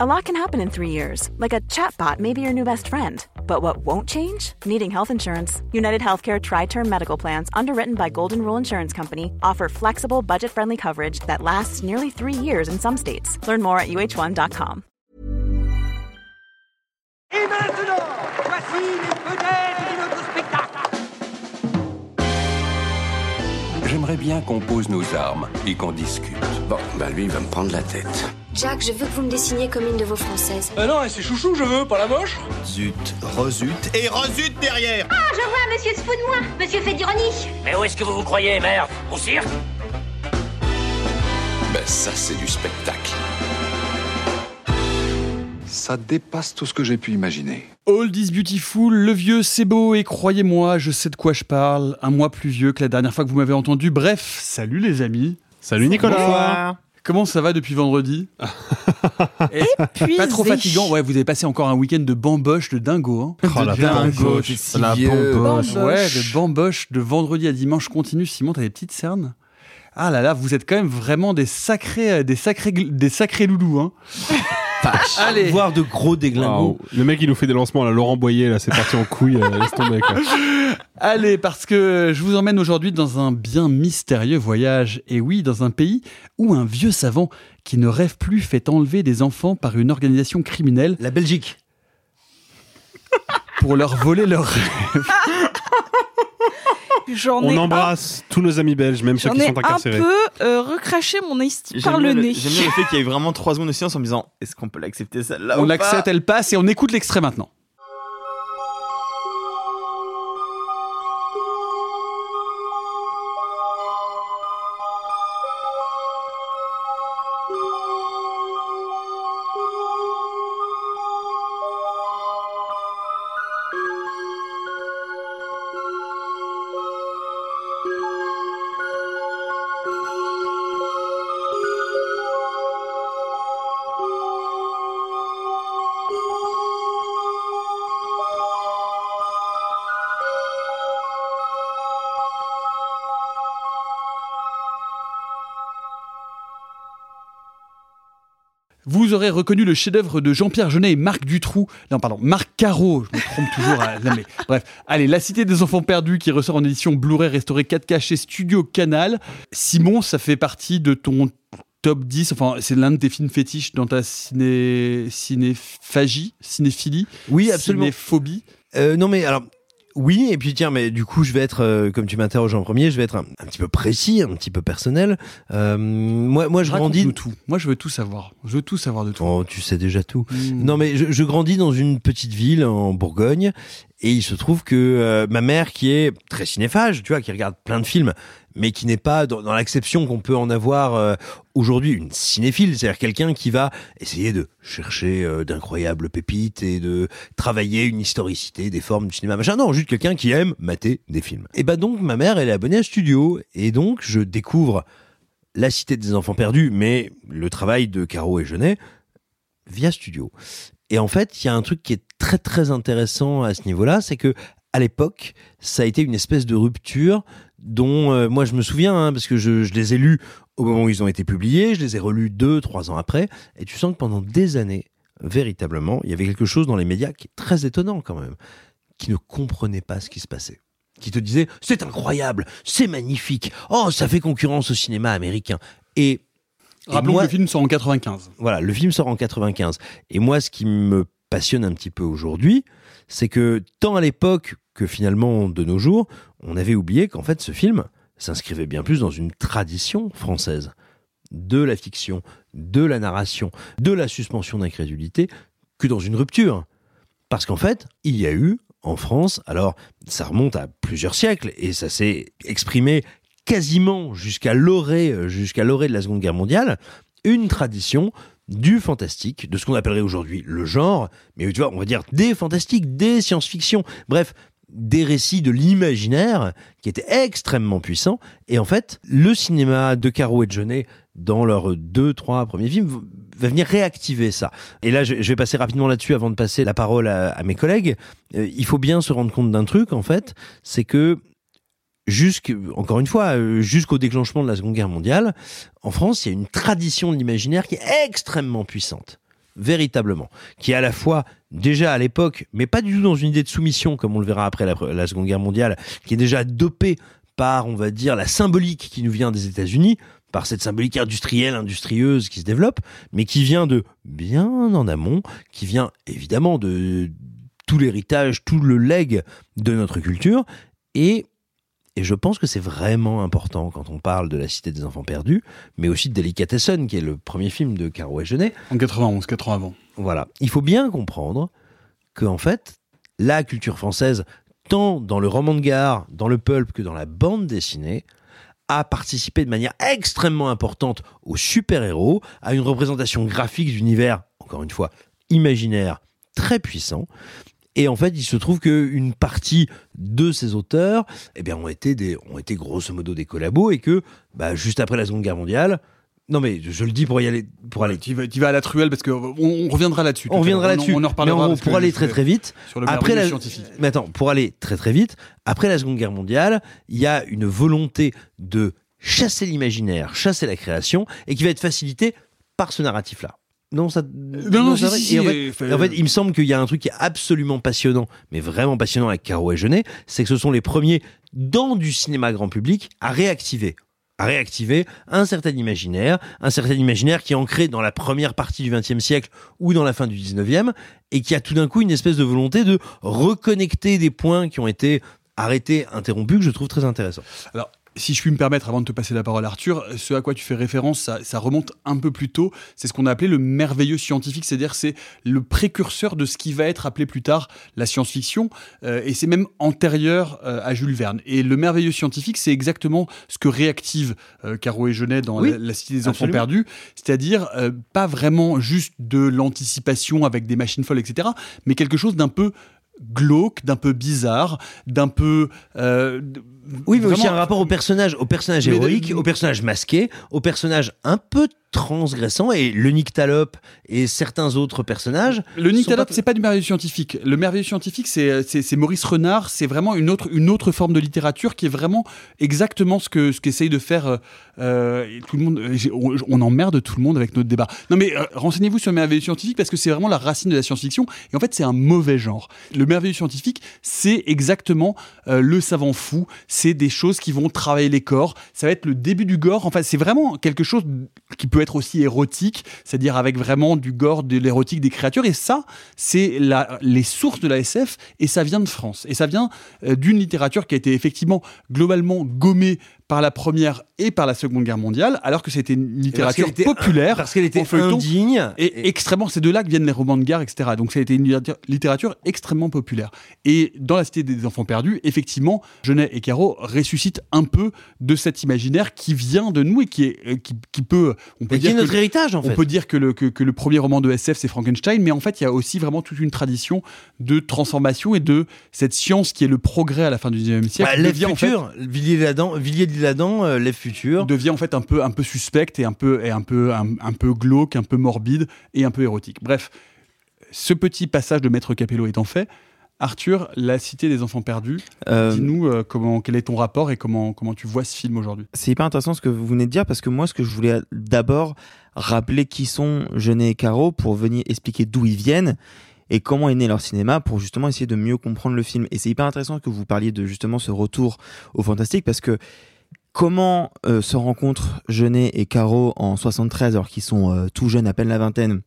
A lot can happen in three years, like a chatbot may be your new best friend. But what won't change? Needing health insurance. United Healthcare Tri Term Medical Plans, underwritten by Golden Rule Insurance Company, offer flexible, budget friendly coverage that lasts nearly three years in some states. Learn more at uh1.com. Et maintenant, voici les vedettes de notre spectacle. J'aimerais bien qu'on pose nos armes et qu'on discute. Bon, bah lui, il va me prendre la tête. Jack, je veux que vous me dessiniez comme une de vos françaises. Ah non, c'est chouchou, je veux, pas la moche. Zut, rezut et rezut derrière Ah, je vois, monsieur se fout de moi. Monsieur fait d'ironie. Mais où est-ce que vous vous croyez, merde? Au cirque? Ben ça, c'est du spectacle. Ça dépasse tout ce que j'ai pu imaginer. Old is beautiful, le vieux c'est beau et croyez-moi, je sais de quoi je parle, un mois plus vieux que la dernière fois que vous m'avez entendu. Bref, salut les amis. Salut Nicolas. Comment ça va depuis vendredi Pas trop fatigant Ouais, vous avez passé encore un week-end de bamboche de dingo. Hein. Oh la dingo, si la bamboche. Ouais, de bamboche de vendredi à dimanche continue. Simon, t'as des petites cernes? Ah là là, vous êtes quand même vraiment des sacrés, des sacrés, des sacrés loulous. Hein. Allez. Voir de gros déglingos. Le mec, il nous fait des lancements, là. Laurent Boyer, là, c'est parti en couille. euh, laisse tomber, quoi. Allez, parce que je vous emmène aujourd'hui dans un bien mystérieux voyage. Et oui, dans un pays où un vieux savant qui ne rêve plus fait enlever des enfants par une organisation criminelle. La Belgique. Pour leur voler leurs rêves. J'en ai On un- embrasse tous nos amis belges, même ceux J'en qui ai sont un incarcérés. peu euh, recraché mon esti par le bien nez. J'aime bien le fait qu'il y ait vraiment trois secondes de silence en me disant est-ce qu'on peut l'accepter celle-là On l'accepte, elle passe et on écoute l'extrait maintenant. Reconnu le chef-d'œuvre de Jean-Pierre Jeunet et Marc Dutroux. Non, pardon, Marc Caro. Je me trompe toujours. à- non, mais, bref. Allez, La Cité des Enfants Perdus qui ressort en édition Blu-ray restaurée 4K chez Studio Canal. Simon, ça fait partie de ton top 10. Enfin, c'est l'un de tes films fétiches dans ta ciné... cinéphagie, cinéphilie. Oui, absolument. Cinéphobie. Euh, non, mais alors. Oui, et puis tiens, mais du coup, je vais être, euh, comme tu m'interroges en premier, je vais être un, un petit peu précis, un petit peu personnel. Euh, moi, moi, je grandis. Tout. Moi, je veux tout savoir. Je veux tout savoir de toi. Oh, tu sais déjà tout. Hmm. Non, mais je, je grandis dans une petite ville en Bourgogne, et il se trouve que euh, ma mère, qui est très cinéphage, tu vois, qui regarde plein de films, mais qui n'est pas dans, dans l'acception qu'on peut en avoir euh, aujourd'hui une cinéphile, c'est-à-dire quelqu'un qui va essayer de chercher euh, d'incroyables pépites et de travailler une historicité des formes du cinéma, machin. Non, juste quelqu'un qui aime mater des films. Et bah donc, ma mère, elle est abonnée à Studio, et donc je découvre La Cité des Enfants Perdus, mais le travail de Caro et Genet via Studio. Et en fait, il y a un truc qui est très très intéressant à ce niveau-là, c'est que à l'époque, ça a été une espèce de rupture dont euh, moi je me souviens, hein, parce que je, je les ai lus au moment où ils ont été publiés, je les ai relus deux, trois ans après, et tu sens que pendant des années, véritablement, il y avait quelque chose dans les médias qui est très étonnant quand même, qui ne comprenait pas ce qui se passait. Qui te disait, c'est incroyable, c'est magnifique, oh, ça fait concurrence au cinéma américain. Et Rappelons moi- que le film sort en 95. voilà, le film sort en 95. Et moi, ce qui me passionne un petit peu aujourd'hui, c'est que tant à l'époque que finalement de nos jours, on avait oublié qu'en fait ce film s'inscrivait bien plus dans une tradition française de la fiction, de la narration, de la suspension d'incrédulité, que dans une rupture. Parce qu'en fait, il y a eu en France, alors ça remonte à plusieurs siècles et ça s'est exprimé quasiment jusqu'à l'orée, euh, jusqu'à l'orée de la Seconde Guerre mondiale, une tradition du fantastique, de ce qu'on appellerait aujourd'hui le genre, mais tu vois, on va dire des fantastiques, des science-fiction, bref, des récits de l'imaginaire qui étaient extrêmement puissants. Et en fait, le cinéma de Caro et de Jeunet, dans leurs deux, trois premiers films, va venir réactiver ça. Et là, je vais passer rapidement là-dessus avant de passer la parole à, à mes collègues. Euh, il faut bien se rendre compte d'un truc, en fait, c'est que jusque, encore une fois, euh, jusqu'au déclenchement de la Seconde Guerre mondiale, en France, il y a une tradition de l'imaginaire qui est extrêmement puissante. véritablement, qui est à la fois déjà à l'époque, mais pas du tout dans une idée de soumission comme on le verra après la, Seconde Guerre mondiale, qui est déjà dopé par, on va dire, la symbolique qui nous vient des États-Unis, par cette symbolique industrielle, industrieuse qui se développe, mais qui vient de bien en amont, qui vient évidemment de tout l'héritage, tout le leg de notre culture, et et je pense que c'est vraiment important quand on parle de La Cité des Enfants Perdus, mais aussi de Delicatessen, qui est le premier film de Caro et Genet. En 91, 4 ans avant. Voilà. Il faut bien comprendre que, en fait, la culture française, tant dans le roman de gare, dans le pulp que dans la bande dessinée, a participé de manière extrêmement importante aux super-héros, à une représentation graphique d'univers, encore une fois, imaginaire, très puissant. Et en fait, il se trouve qu'une partie de ces auteurs eh bien, ont, été des, ont été grosso modo des collabos et que, bah, juste après la Seconde Guerre mondiale, non mais je le dis pour y aller, pour aller. Tu vas, tu vas à la truelle parce que on, reviendra là-dessus. On reviendra là-dessus. On, en reparlera. Mais pour aller très très vite. Sur le après la, scientifique. Mais attends, pour aller très très vite. Après la Seconde Guerre mondiale, il y a une volonté de chasser l'imaginaire, chasser la création, et qui va être facilitée par ce narratif-là. Non, ça. Non, non, c'est si, et en, fait, en fait, il me semble qu'il y a un truc qui est absolument passionnant, mais vraiment passionnant avec Caro et Genet, c'est que ce sont les premiers dans du cinéma grand public à réactiver à réactiver un certain imaginaire, un certain imaginaire qui est ancré dans la première partie du XXe siècle ou dans la fin du XIXe, et qui a tout d'un coup une espèce de volonté de reconnecter des points qui ont été arrêtés, interrompus, que je trouve très intéressant. Alors, si je puis me permettre, avant de te passer la parole, Arthur, ce à quoi tu fais référence, ça, ça remonte un peu plus tôt. C'est ce qu'on a appelé le merveilleux scientifique, c'est-à-dire c'est le précurseur de ce qui va être appelé plus tard la science-fiction, euh, et c'est même antérieur euh, à Jules Verne. Et le merveilleux scientifique, c'est exactement ce que réactive euh, Caro et Genet dans Oui, la, la Cité des Enfants. Perdus, c'est-à-dire pas vraiment juste de l'anticipation avec des machines folles, etc., mais quelque chose d'un peu glauque, d'un peu bizarre, d'un peu... euh, Oui, mais aussi un rapport au personnage, au personnage Mais de- héroïque, au personnage masqué, au personnage un peu transgressant, et le Nyctalope et certains autres personnages. Le sont Nyctalope, pas- c'est pas du merveilleux scientifique. Le merveilleux scientifique, c'est c'est- Maurice Renard. C'est vraiment une autre une autre forme de littérature qui est vraiment exactement ce que ce qu'essaye de faire euh, euh, tout le monde. euh, On, on emmerde tout le monde avec notre débat. Non mais euh, renseignez-vous sur le merveilleux scientifique parce que c'est vraiment la racine de la science-fiction et en fait c'est un mauvais genre. Le merveilleux scientifique, c'est exactement euh, le savant fou. C'est des choses qui vont travailler les corps. Ça va être le début du gore. Enfin, c'est vraiment quelque chose qui peut être aussi érotique, c'est-à-dire avec vraiment du gore, de l'érotique des créatures. Et ça, c'est les sources de la SF et ça vient de France. Et ça vient euh, d'une littérature qui a été effectivement globalement gommée par la première et par la seconde guerre mondiale, alors que c'était une littérature était- populaire. Parce qu'elle était indigne. Et, extrêmement, c'est de là que viennent les romans de gare, etc. Donc ça a été une littérature- littérature extrêmement populaire. Et dans la Cité des Enfants Perdus, effectivement, Genet et Caro ressuscitent un peu de cet imaginaire qui vient de nous et qui, est, euh, qui, qui peut, on peut Et qui est dire notre que, héritage, en on fait. peut dire que le, que, que le premier roman de SF c'est Frankenstein, mais en fait il y a aussi vraiment toute une tradition de transformation et de cette science qui est le progrès à la fin du 19e siècle. Bah, devient, en fait, futur, Villiers-Ladan, Villiers-Ladan, euh, Lève futur. devient en fait un peu un peu suspecte et un peu et un peu un, un peu glauque, un peu morbide et un peu érotique. Bref, ce petit passage de Maître Capello étant fait, Arthur, la cité des enfants perdus. Euh, Dis-nous euh, comment quel est ton rapport et comment comment tu vois ce film aujourd'hui? C'est hyper intéressant ce que vous venez de dire parce que moi, ce que je voulais d'abord rappeler qui sont Genet et Caro pour venir expliquer d'où ils viennent et comment est né leur cinéma pour justement essayer de mieux comprendre le film. Et c'est hyper intéressant que vous parliez de justement ce retour au fantastique parce que comment euh, se rencontrent Genet et Caro en 73 alors qu'ils sont tout jeunes, à peine la vingtaine?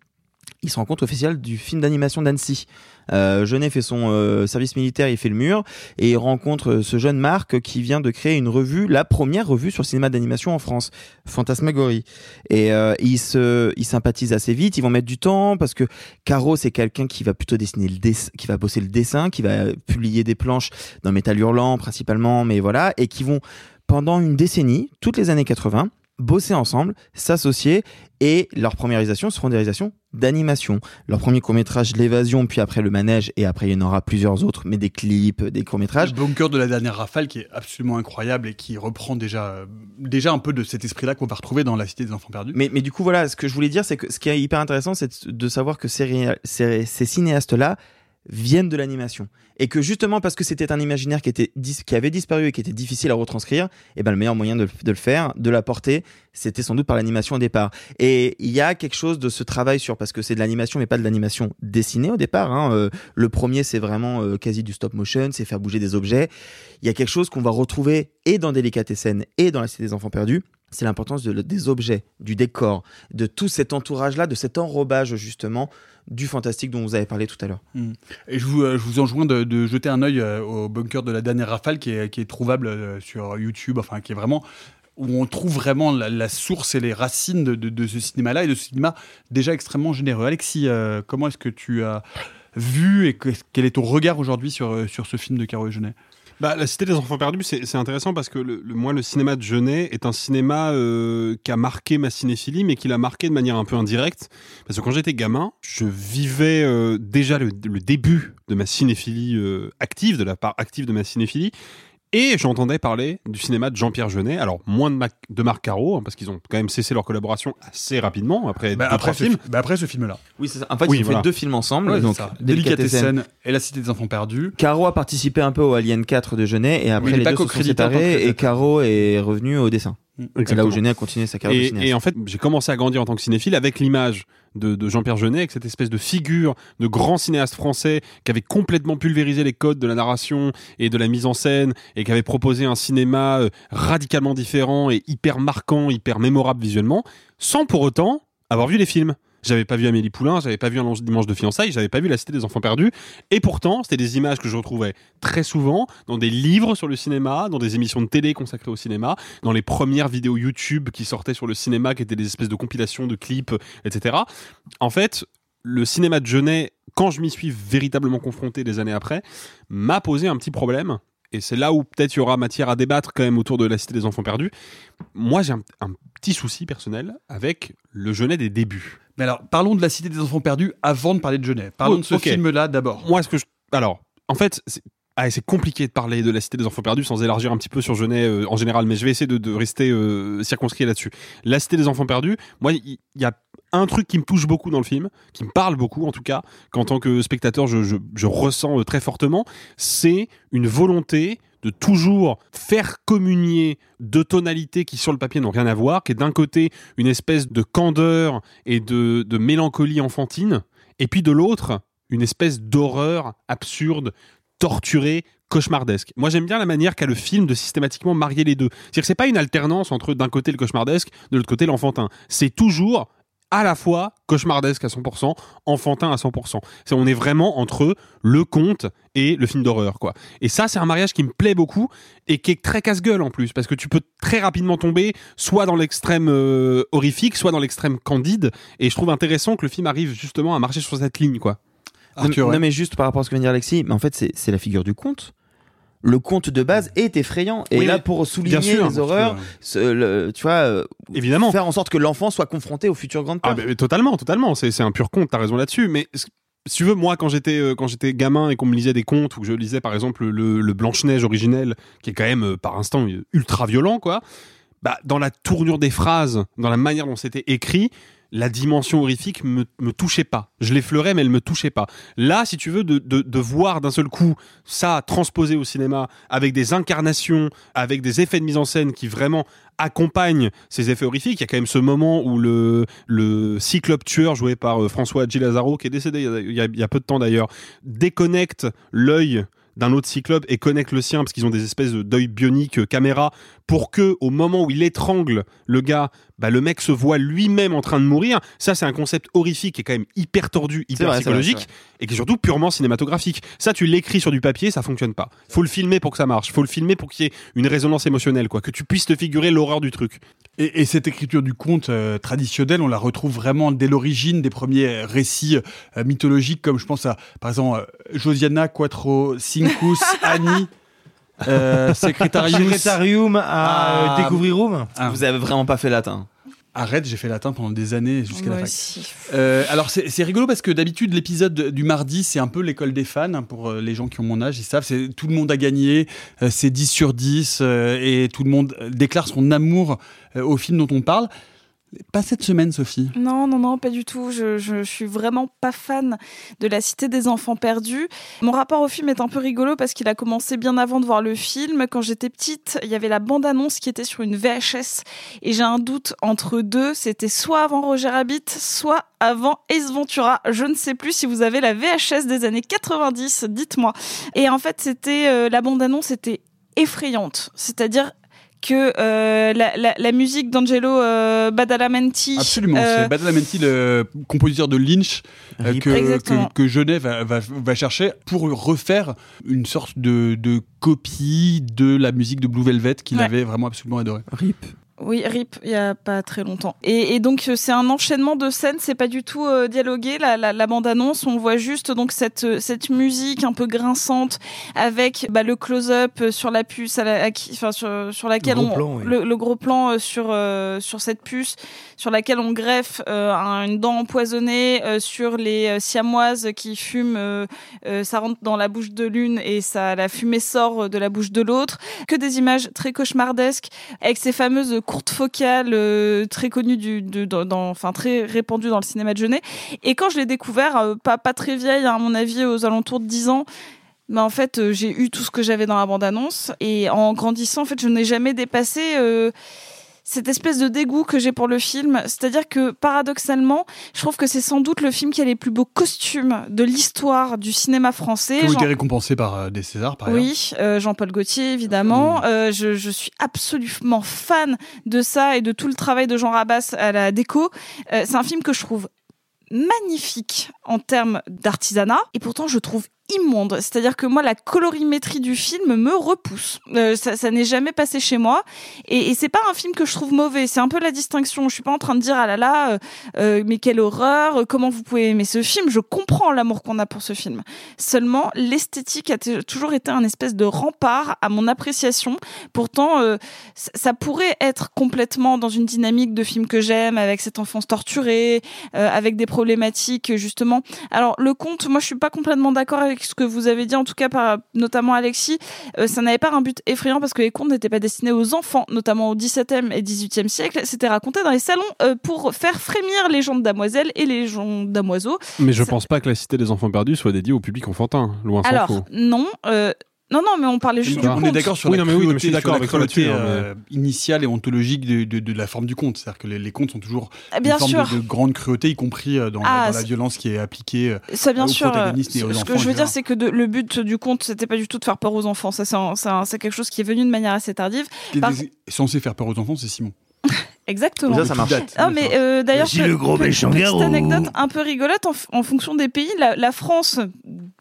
Ils se rencontrent au festival du film d'animation d'Annecy. Euh, Genet fait son euh, service militaire, il fait le mur, et il rencontre euh, ce jeune Marc qui vient de créer une revue, la première revue sur cinéma d'animation en France, Fantasmagorie. Et euh, ils se, ils sympathisent assez vite, ils vont mettre du temps parce que Caro c'est quelqu'un qui va plutôt dessiner le dessin, qui va bosser le dessin, qui va publier des planches dans Métal Hurlant principalement, mais voilà, et qui vont pendant une décennie, toutes les années 80, bosser ensemble, s'associer et leurs premières réalisations seront des réalisations d'animation. Leur premier court-métrage, L'évasion, puis après Le manège et après il y en aura plusieurs autres, mais des clips, des courts-métrages. Le bunker de la dernière rafale qui est absolument incroyable et qui reprend déjà déjà un peu de cet esprit-là qu'on va retrouver dans la cité des enfants perdus. Mais, mais du coup, voilà, ce que je voulais dire, c'est que ce qui est hyper intéressant, c'est de savoir que ces, ces cinéastes-là viennent de l'animation et que justement parce que c'était un imaginaire qui était qui avait disparu et qui était difficile à retranscrire et ben le meilleur moyen de, le- faire de l'apporter c'était sans doute par l'animation au départ et il y a quelque chose de ce travail sur parce que c'est de l'animation mais pas de l'animation dessinée au départ hein. Euh, le premier c'est vraiment euh, quasi du stop motion c'est faire bouger des objets il y a quelque chose qu'on va retrouver et dans Délicatessen et dans la Cité des Enfants Perdus c'est l'importance de- des objets, du décor, de tout cet entourage-là, de cet enrobage justement du fantastique dont vous avez parlé tout à l'heure. Mm. Et je vous, euh, je vous enjoins de, jeter un œil euh, au bunker de la dernière rafale qui est, trouvable euh, sur YouTube, enfin qui est vraiment où on trouve vraiment la, source et les racines de, ce cinéma-là et de ce cinéma déjà extrêmement généreux. Alexis, comment est-ce que tu as vu et que- quel est ton regard aujourd'hui sur, sur ce film de Caro et Genet Bah, la Cité des Enfants Perdus, c'est intéressant parce que le, le- moi, le cinéma de Genet est un cinéma euh, qui a marqué ma cinéphilie, mais qui l'a marqué de manière un peu indirecte. Parce que quand j'étais gamin, je vivais euh, déjà le, le début de ma cinéphilie euh, active, de la part active de ma cinéphilie. Et j'entendais parler du cinéma de Jean-Pierre Jeunet, alors moins de, Mac- de Marc Caro, hein, parce qu'ils ont quand même cessé leur collaboration assez rapidement après Bah, deux, après, trois ce, films. fi- bah, après ce film-là. Oui, c'est ça. En fait, Oui, ils ont voilà. fait deux films ensemble. Ouais, donc. Délicatessen. Et La Cité des Enfants Perdus. Caro a participé un peu au Alien 4 de Genet et après les deux se sont séparés et. Caro est revenu au dessin. C'est là Exactement. où Genet a continué sa carrière de Et, cinéaste. et en fait, j'ai commencé à grandir en tant que cinéphile avec l'image de, de Jean-Pierre Jeunet, avec cette espèce de figure de grand cinéaste français qui avait complètement pulvérisé les codes de la narration et de la mise en scène et qui avait proposé un cinéma euh, radicalement différent et hyper marquant, hyper mémorable visuellement, sans pour autant avoir vu les films. J'avais pas vu Amélie Poulain, j'avais pas vu un dimanche de fiançailles, j'avais pas vu La Cité des Enfants Perdus. Et pourtant, c'était des images que je retrouvais très souvent dans des livres sur le cinéma, dans des émissions de télé consacrées au cinéma, dans les premières vidéos YouTube qui sortaient sur le cinéma, qui étaient des espèces de compilations de clips, etc. En fait, le cinéma de Genet, quand je m'y suis véritablement confronté des années après, m'a posé un petit problème. Et c'est là où peut-être il y aura matière à débattre quand même autour de la Cité des Enfants Perdus. Moi, j'ai un, un petit souci personnel avec le Genet des débuts. Mais alors, parlons de La Cité des Enfants Perdus avant de parler de Genet. Parlons Oh, de ce film-là d'abord. Moi, est-ce que je... Alors, en fait, c'est ah, c'est compliqué de parler de la Cité des Enfants Perdus sans élargir un petit peu sur Genet euh, en général, mais je vais essayer de, de rester euh, circonscrit là-dessus. La Cité des Enfants Perdus, moi, il il y, a un truc qui me touche beaucoup dans le film, qui me parle beaucoup en tout cas, qu'en tant que spectateur, je, ressens euh, très fortement, c'est une volonté de toujours faire communier deux tonalités qui sur le papier n'ont rien à voir, qui est d'un côté une espèce de candeur et de, de mélancolie enfantine, et puis de l'autre une espèce d'horreur absurde, torturée, cauchemardesque. Moi, j'aime bien la manière qu'a le film de systématiquement marier les deux. C'est-à-dire que c'est pas une alternance entre d'un côté le cauchemardesque, de l'autre côté l'enfantin. C'est toujours à la fois cauchemardesque à 100%, enfantin à 100%. C'est on est vraiment entre le conte et le film d'horreur quoi. Et ça c'est un mariage qui me plaît beaucoup et qui est très casse-gueule en plus parce que tu peux très rapidement tomber soit dans l'extrême euh, horrifique, soit dans l'extrême candide et je trouve intéressant que le film arrive justement à marcher sur cette ligne quoi. Non, non, mais juste par rapport à ce que vient de dire Alexis, mais en fait c'est c'est la figure du conte. Le conte de base est effrayant et Oui, là pour souligner sûr, les horreurs, ce- le- tu vois, euh, Évidemment. faire en sorte que l'enfant soit confronté aux futures grandes peurs. Ah, mais, mais totalement, totalement. C'est, un pur conte, t'as raison là-dessus. Mais si tu veux, moi, quand j'étais, euh, quand j'étais gamin et qu'on me lisait des contes, ou que je lisais par exemple le, le Blanche-Neige originel, qui est quand même, euh, par instant, ultra violent, quoi, bah, dans la tournure des phrases, dans la manière dont c'était écrit, la dimension horrifique me, me touchait pas. Je l'effleurais, mais elle me touchait pas. Là, si tu veux, de, de, de voir d'un seul coup ça transposé au cinéma, avec des incarnations, avec des effets de mise en scène qui vraiment accompagnent ces effets horrifiques. Il y a quand même ce moment où le, le cyclope tueur joué par euh, François G. Lazaro, qui est décédé il y a- il y a, il y a peu de temps d'ailleurs, déconnecte l'œil d'un autre cyclope et connecte le sien parce qu'ils ont des espèces de d'œil bionique euh, caméra pour que au moment où il étrangle le gars bah, le mec se voit lui-même en train de mourir. Ça c'est un concept horrifique qui est quand même hyper tordu hyper vrai, psychologique vrai. et qui est surtout purement cinématographique. Ça tu l'écris sur du papier ça fonctionne pas. Faut le filmer pour que ça marche. Faut le filmer pour qu'il y ait une résonance émotionnelle quoi. Que tu puisses te figurer l'horreur du truc Et, et cette écriture du conte euh, traditionnel, on la retrouve vraiment dès l'origine des premiers récits euh, mythologiques, comme je pense à, par exemple, euh, Josiana Quattro Cincus Annie. Euh, Secretarius. Secretarium à Ah. Découvrir Room. Ah. Vous avez vraiment pas fait latin. Arrête, j'ai fait latin pendant des années jusqu'à la fac. Euh, alors c'est rigolo parce que d'habitude l'épisode du mardi c'est un peu l'école des fans hein, pour euh, les gens qui ont mon âge ils savent. C'est tout le monde a gagné euh, c'est 10 sur 10 euh, et tout le monde déclare son amour au film dont on parle Pas cette semaine, Sophie. Non, non, non, pas du tout. Je, je, suis vraiment pas fan de La Cité des Enfants Perdus. Mon rapport au film est un peu rigolo parce qu'il a commencé bien avant de voir le film. Quand j'étais petite, il y avait la bande-annonce qui était sur une VHS et j'ai un doute entre deux. C'était soit avant Roger Rabbit, soit avant Ace Ventura. Je ne sais plus si vous avez la VHS des années 90, dites-moi. Et en fait, c'était euh, la bande-annonce était effrayante. C'est-à-dire que euh, la, la, la, musique d'Angelo euh, Badalamenti. Absolument, euh, c'est Badalamenti, le compositeur de Lynch, euh, que, que, que, Genève va, va, va, chercher pour refaire une sorte de, de, copie de la musique de Blue Velvet qu'il ouais. avait vraiment absolument adoré. RIP. Oui, RIP, il y a pas très longtemps. Et, et donc c'est un enchaînement de scènes, c'est pas du tout euh, dialogué. La, la, la bande-annonce, on voit juste donc cette cette musique un peu grinçante avec bah, le close-up sur la puce, à la, à, enfin sur sur laquelle le on plan, oui. le, le, gros plan euh, sur euh, sur cette puce sur laquelle on greffe euh, une dent empoisonnée euh, sur les siamoises qui fument. ça rentre dans la bouche de l'une et ça la fumée sort de la bouche de l'autre. Que des images très cauchemardesques avec ces fameuses courte focale euh, très connue du, de, dans, enfin très répandue dans le cinéma de Genet. Et quand je l'ai découvert, euh, pas pas très vieille, hein, à mon avis, aux alentours de 10 ans. Bah en fait, euh, j'ai eu tout ce que j'avais dans la bande-annonce et en grandissant, en fait, je n'ai jamais dépassé cette espèce de dégoût que j'ai pour le film. C'est-à-dire que paradoxalement, je trouve que c'est sans doute le film qui a les plus beaux costumes de l'histoire du cinéma français. Qui ont été récompensés par euh, des Césars, par Oui, euh, Jean-Paul Gaultier, évidemment. Euh, je, je, suis absolument fan de ça et de tout le travail de Jean Rabas à la déco. C'est un film que je trouve magnifique en termes d'artisanat et pourtant je trouve immonde. C'est-à-dire que moi, la colorimétrie du film me repousse. Euh, ça, n'est jamais passé chez moi. Et, c'est pas un film que je trouve mauvais. C'est un peu la distinction. Je suis pas en train de dire ah là là, euh, euh, mais quelle horreur. Comment vous pouvez aimer ce film Je comprends l'amour qu'on a pour ce film. Seulement, l'esthétique a toujours été un espèce de rempart à mon appréciation. Pourtant, ça pourrait être complètement dans une dynamique de film que j'aime, avec cette enfance torturée, avec des problématiques justement. Alors le conte, moi, je suis pas complètement d'accord avec ce que vous avez dit, en tout cas par notamment Alexis, euh, ça n'avait pas un but effrayant parce que les contes n'étaient pas destinés aux enfants, notamment au XVIIe et XVIIIe siècle. C'était raconté dans les salons euh, pour faire frémir les gens de damoiselles et les gens damoiseaux. Mais je pense pas que la Cité des Enfants Perdus soit dédiée au public enfantin, loin Alors, s'en faut. non. Non, non, mais on parlait juste du du On conte. est d'accord sur Oui, la non, mais oui, cruauté, mais je suis d'accord sur la avec toi cruauté, là-dessus, hein, euh, initiale et ontologique de, de, de la forme du conte. C'est-à-dire que les, les contes sont toujours Ah, bien une forme sûr. de, de grande cruauté, y compris euh, dans, Ah, la, dans la violence qui est appliquée euh, Ça, bien aux sûr. protagonistes et Ce aux ce enfants. que je veux dire, c'est que de- le but du conte, c'était pas du tout de faire peur aux enfants. Ça, c'est quelque chose qui est venu de manière assez tardive. Qui est Par- des- censé faire peur aux enfants, c'est Simon. Exactement. Ça, ça marche. Ah, mais euh, d'ailleurs, Voici le gros méchant petite garou. anecdote un peu rigolote en, fonction des pays. La, la France,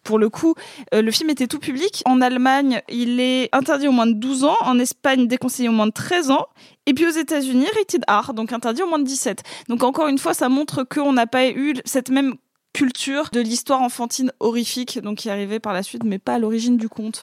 pour le coup, euh, le film était tout public. En Allemagne, il est interdit au moins de 12 ans. En Espagne, déconseillé au moins de 13 ans. Et puis aux États-Unis, rated R, donc interdit au moins de 17. Donc encore une fois, ça montre qu'on n'a pas eu cette même culture de l'histoire enfantine horrifique, donc qui est arrivée par la suite, mais pas à l'origine du conte.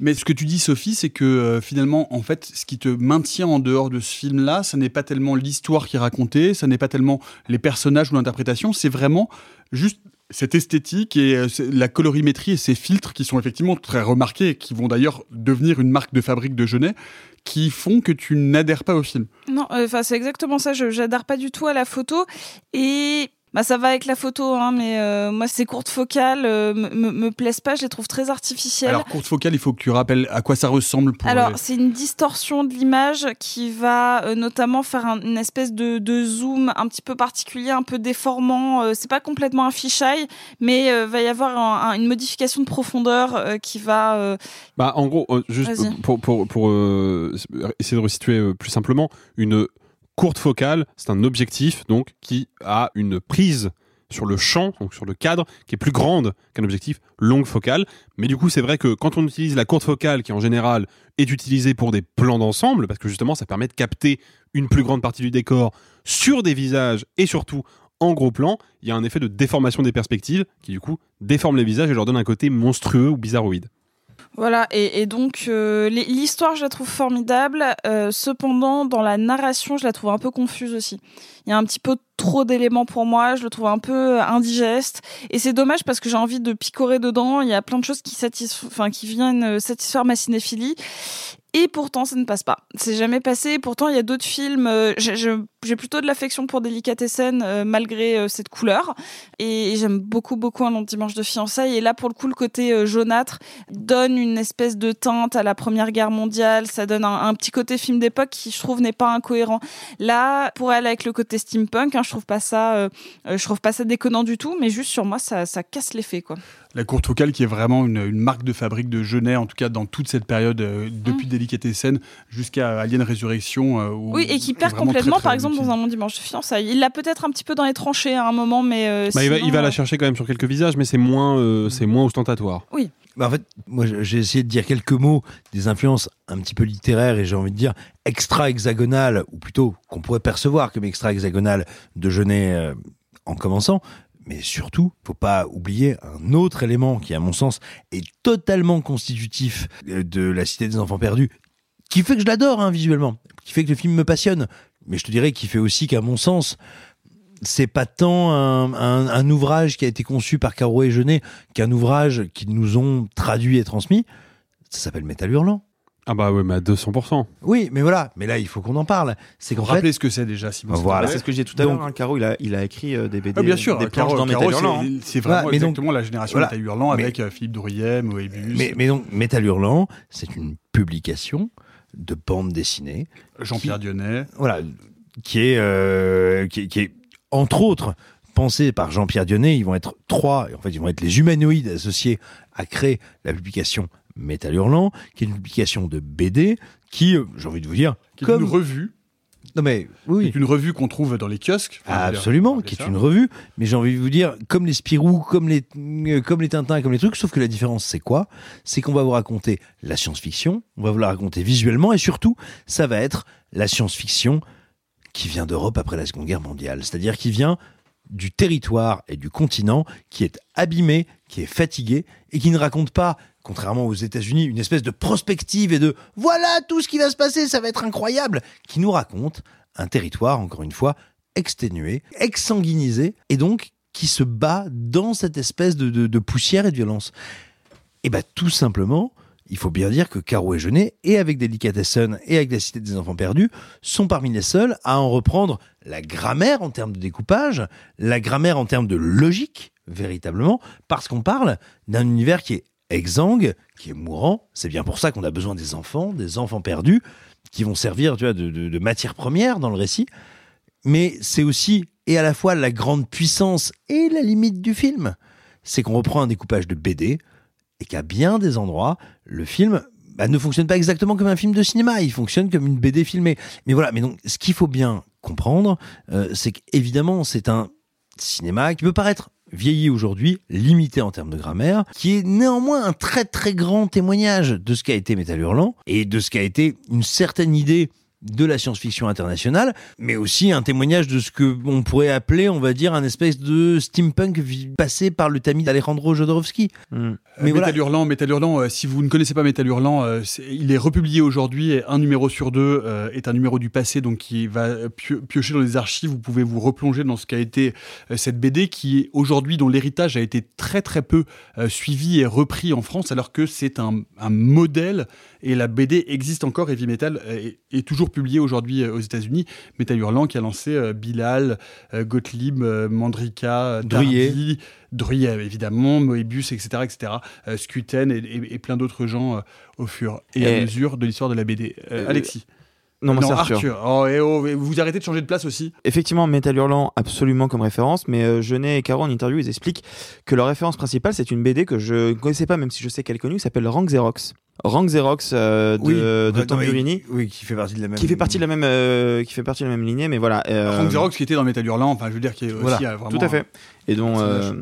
Mais ce que tu dis, Sophie, c'est que euh, finalement, en fait, ce qui te maintient en dehors de ce film-là, ça n'est pas tellement l'histoire qui est racontée, ça n'est pas tellement les personnages ou l'interprétation, c'est vraiment juste cette esthétique et euh, la colorimétrie et ces filtres qui sont effectivement très remarqués et qui vont d'ailleurs devenir une marque de fabrique de Genet, qui font que tu n'adhères pas au film. Non, euh, enfin c'est exactement ça. Je j'adhère pas du tout à la photo et Bah ça va avec la photo, hein, mais euh, moi ces courtes focales euh, me, plaisent pas, je les trouve très artificielles. Alors, courte focale, il faut que tu rappelles à quoi ça ressemble pour. Alors, les- c'est une distorsion de l'image qui va euh, notamment faire un- une espèce de, de zoom un petit peu particulier, un peu déformant. Euh, c'est pas complètement un fisheye, mais euh, va y avoir un- un- une modification de profondeur euh, qui va. euh, Bah, en gros, euh, juste Vas-y. euh, pour, pour, pour euh, essayer de resituer euh, plus simplement, une courte focale, c'est un objectif donc qui a une prise sur le champ, donc sur le cadre, qui est plus grande qu'un objectif longue focale. Mais du coup, c'est vrai que quand on utilise la courte focale, qui en général est utilisée pour des plans d'ensemble, parce que justement, ça permet de capter une plus grande partie du décor sur des visages et surtout en gros plan, il y a un effet de déformation des perspectives qui du coup déforme les visages et leur donne un côté monstrueux ou bizarroïde. Voilà, et, et donc euh, l'histoire, je la trouve formidable. euh, cependant, dans la narration, je la trouve un peu confuse aussi. Il y a un petit peu trop d'éléments pour moi, je le trouve un peu euh, indigeste. Et c'est dommage parce que j'ai envie de picorer dedans. Il y a plein de choses qui, enfin, qui viennent euh, satisfaire ma cinéphilie. Et pourtant, ça ne passe pas. C'est jamais passé. Pourtant, il y a d'autres films. euh, j'ai- je- J'ai plutôt de l'affection pour Delicatessen euh, malgré euh, cette couleur. Et, et j'aime beaucoup, beaucoup un long dimanche de fiançailles. Et là, pour le coup, le côté euh, jaunâtre donne une espèce de teinte à la Première Guerre mondiale. Ça donne un, un petit côté film d'époque qui, je trouve, n'est pas incohérent. Là, pour aller avec le côté steampunk, hein, je trouve pas ça, je trouve pas ça déconnant du tout. Mais juste sur moi, ça, ça casse l'effet, quoi. La courte focale qui est vraiment une, une marque de fabrique de Genet, en tout cas dans toute cette période, depuis Delicatessen jusqu'à Alien Résurrection. Oui, et qui perd complètement, très, très par exemple, dans un long dimanche de fiançailles. Il l'a peut-être un petit peu dans les tranchées à un moment, mais euh, Bah, il, va, il la euh, chercher quand même sur quelques visages, mais c'est moins, euh, c'est moins ostentatoire. Oui. Bah, en fait, moi, j'ai essayé de dire quelques mots des influences un petit peu littéraires et j'ai envie de dire extra-hexagonales, ou plutôt qu'on pourrait percevoir comme extra-hexagonales de Genet euh, en commençant. Mais surtout, faut pas oublier un autre élément qui, à mon sens, est totalement constitutif de La Cité des Enfants Perdus, qui fait que je l'adore hein, visuellement, qui fait que le film me passionne. Mais je te dirais qu'il fait aussi qu'à mon sens, c'est pas tant un, un- un ouvrage qui a été conçu par Caro et Genet qu'un ouvrage qu'ils nous ont traduit et transmis. Ça s'appelle Métal Hurlant. Ah bah ouais, mais à 200%. Oui, mais voilà. Mais là, il faut qu'on en parle. C'est qu'en Rappelez fait, ce que c'est déjà, Simon. Voilà. C'est ce que j'ai dit tout à l'heure. hein, Caro, il a, il a écrit euh, des BD, Ah, bien sûr, des planches Caro, dans Métal Hurlant. c'est- hein. c'est vraiment Voilà, mais donc- exactement la génération voilà. Métal Hurlant Mais- avec euh, Philippe Drouillet, Moebius, mais, mais donc, Métal Hurlant, c'est une publication de bande dessinée. Jean-Pierre Dionnet. Voilà. Qui est, euh, qui, est- qui est, entre autres, pensé par Jean-Pierre Dionnet. Ils vont être trois. En fait, ils vont être les humanoïdes associés à créer la publication Métal Hurlant, qui est une publication de BD qui, euh, j'ai envie de vous dire, Qui est comme une revue. Non mais oui. Qui est une revue qu'on trouve dans les kiosques. Dire, Absolument, qui est une revue, mais j'ai envie de vous dire, comme les Spirou, comme les, euh, comme les Tintins, comme les trucs, sauf que la différence c'est quoi? C'est qu'on va vous raconter la science-fiction, on va vous la raconter visuellement, et surtout, ça va être la science-fiction qui vient d'Europe après la Seconde Guerre mondiale, c'est-à-dire qui vient du territoire et du continent qui est abîmé, qui est fatigué, et qui ne raconte pas, contrairement aux États-Unis, une espèce de prospective et de voilà tout ce qui va se passer, ça va être incroyable, qui nous raconte un territoire, encore une fois, exténué, exsanguinisé, et donc qui se bat dans cette espèce de, poussière et de violence. Et bien tout simplement, il faut bien dire que Caro et Jeunet, et avec Delicatessen et avec la Cité des Enfants Perdus, sont parmi les seuls à en reprendre la grammaire en termes de découpage, la grammaire en termes de logique, véritablement, parce qu'on parle d'un univers qui est exsangue, qui est mourant. C'est bien pour ça qu'on a besoin des enfants, des enfants perdus, qui vont servir tu vois, de, matière première dans le récit. Mais c'est aussi, et à la fois, la grande puissance et la limite du film. C'est qu'on reprend un découpage de BD, et qu'à bien des endroits, le film bah, ne fonctionne pas exactement comme un film de cinéma, il fonctionne comme une BD filmée. Mais voilà, mais donc ce qu'il faut bien comprendre, euh, c'est qu'évidemment c'est un cinéma qui peut paraître vieilli aujourd'hui, limité en termes de grammaire, qui est néanmoins un très très grand témoignage de ce qu'a été Métal Hurlant et de ce qu'a été une certaine idée de la science-fiction internationale, mais aussi un témoignage de ce que on pourrait appeler, on va dire, un espèce de steampunk passé par le tamis d'Alejandro Jodorowsky. Mais Mais voilà. Métal Hurlant, Métal Hurlant, euh, si vous ne connaissez pas Métal Hurlant, euh, il est republié aujourd'hui. et Un numéro sur deux euh, est un numéro du passé, donc qui va pio- piocher dans les archives. Vous pouvez vous replonger dans ce qu'a été euh, cette BD, qui aujourd'hui, dont l'héritage a été très très peu euh, suivi et repris en France, alors que c'est un, un modèle et la BD existe encore. Heavy Metal est, est toujours toujours publié aujourd'hui euh, aux États-Unis. Métal Hurlant qui a lancé euh, Bilal, euh, Gottlieb, Mandrika. Darby, Druillet évidemment, Moebius, etc., etc. Skuten et, et- et plein d'autres gens au fur et, à mesure de l'histoire de la BD. Alexis. Non, moi, c'est Arthur. Oh, et oh, vous arrêtez de changer de place aussi. Effectivement, Metal Hurlant, absolument comme référence, mais euh, Jeunet et Caro en interview, ils expliquent que leur référence principale, c'est une BD que je ne connaissais pas, même si je sais qu'elle est connue, qui s'appelle Rank Xerox. Rank Xerox euh, de, Oui, Tamburini. mais- Oui, qui fait partie de la même. Qui fait partie de la même, euh, qui fait partie de la même lignée, mais voilà. euh, Frank Xerox qui était dans Metal Hurlant, enfin je veux dire qui est aussi Voilà, euh, vraiment. tout à fait. Et dont euh,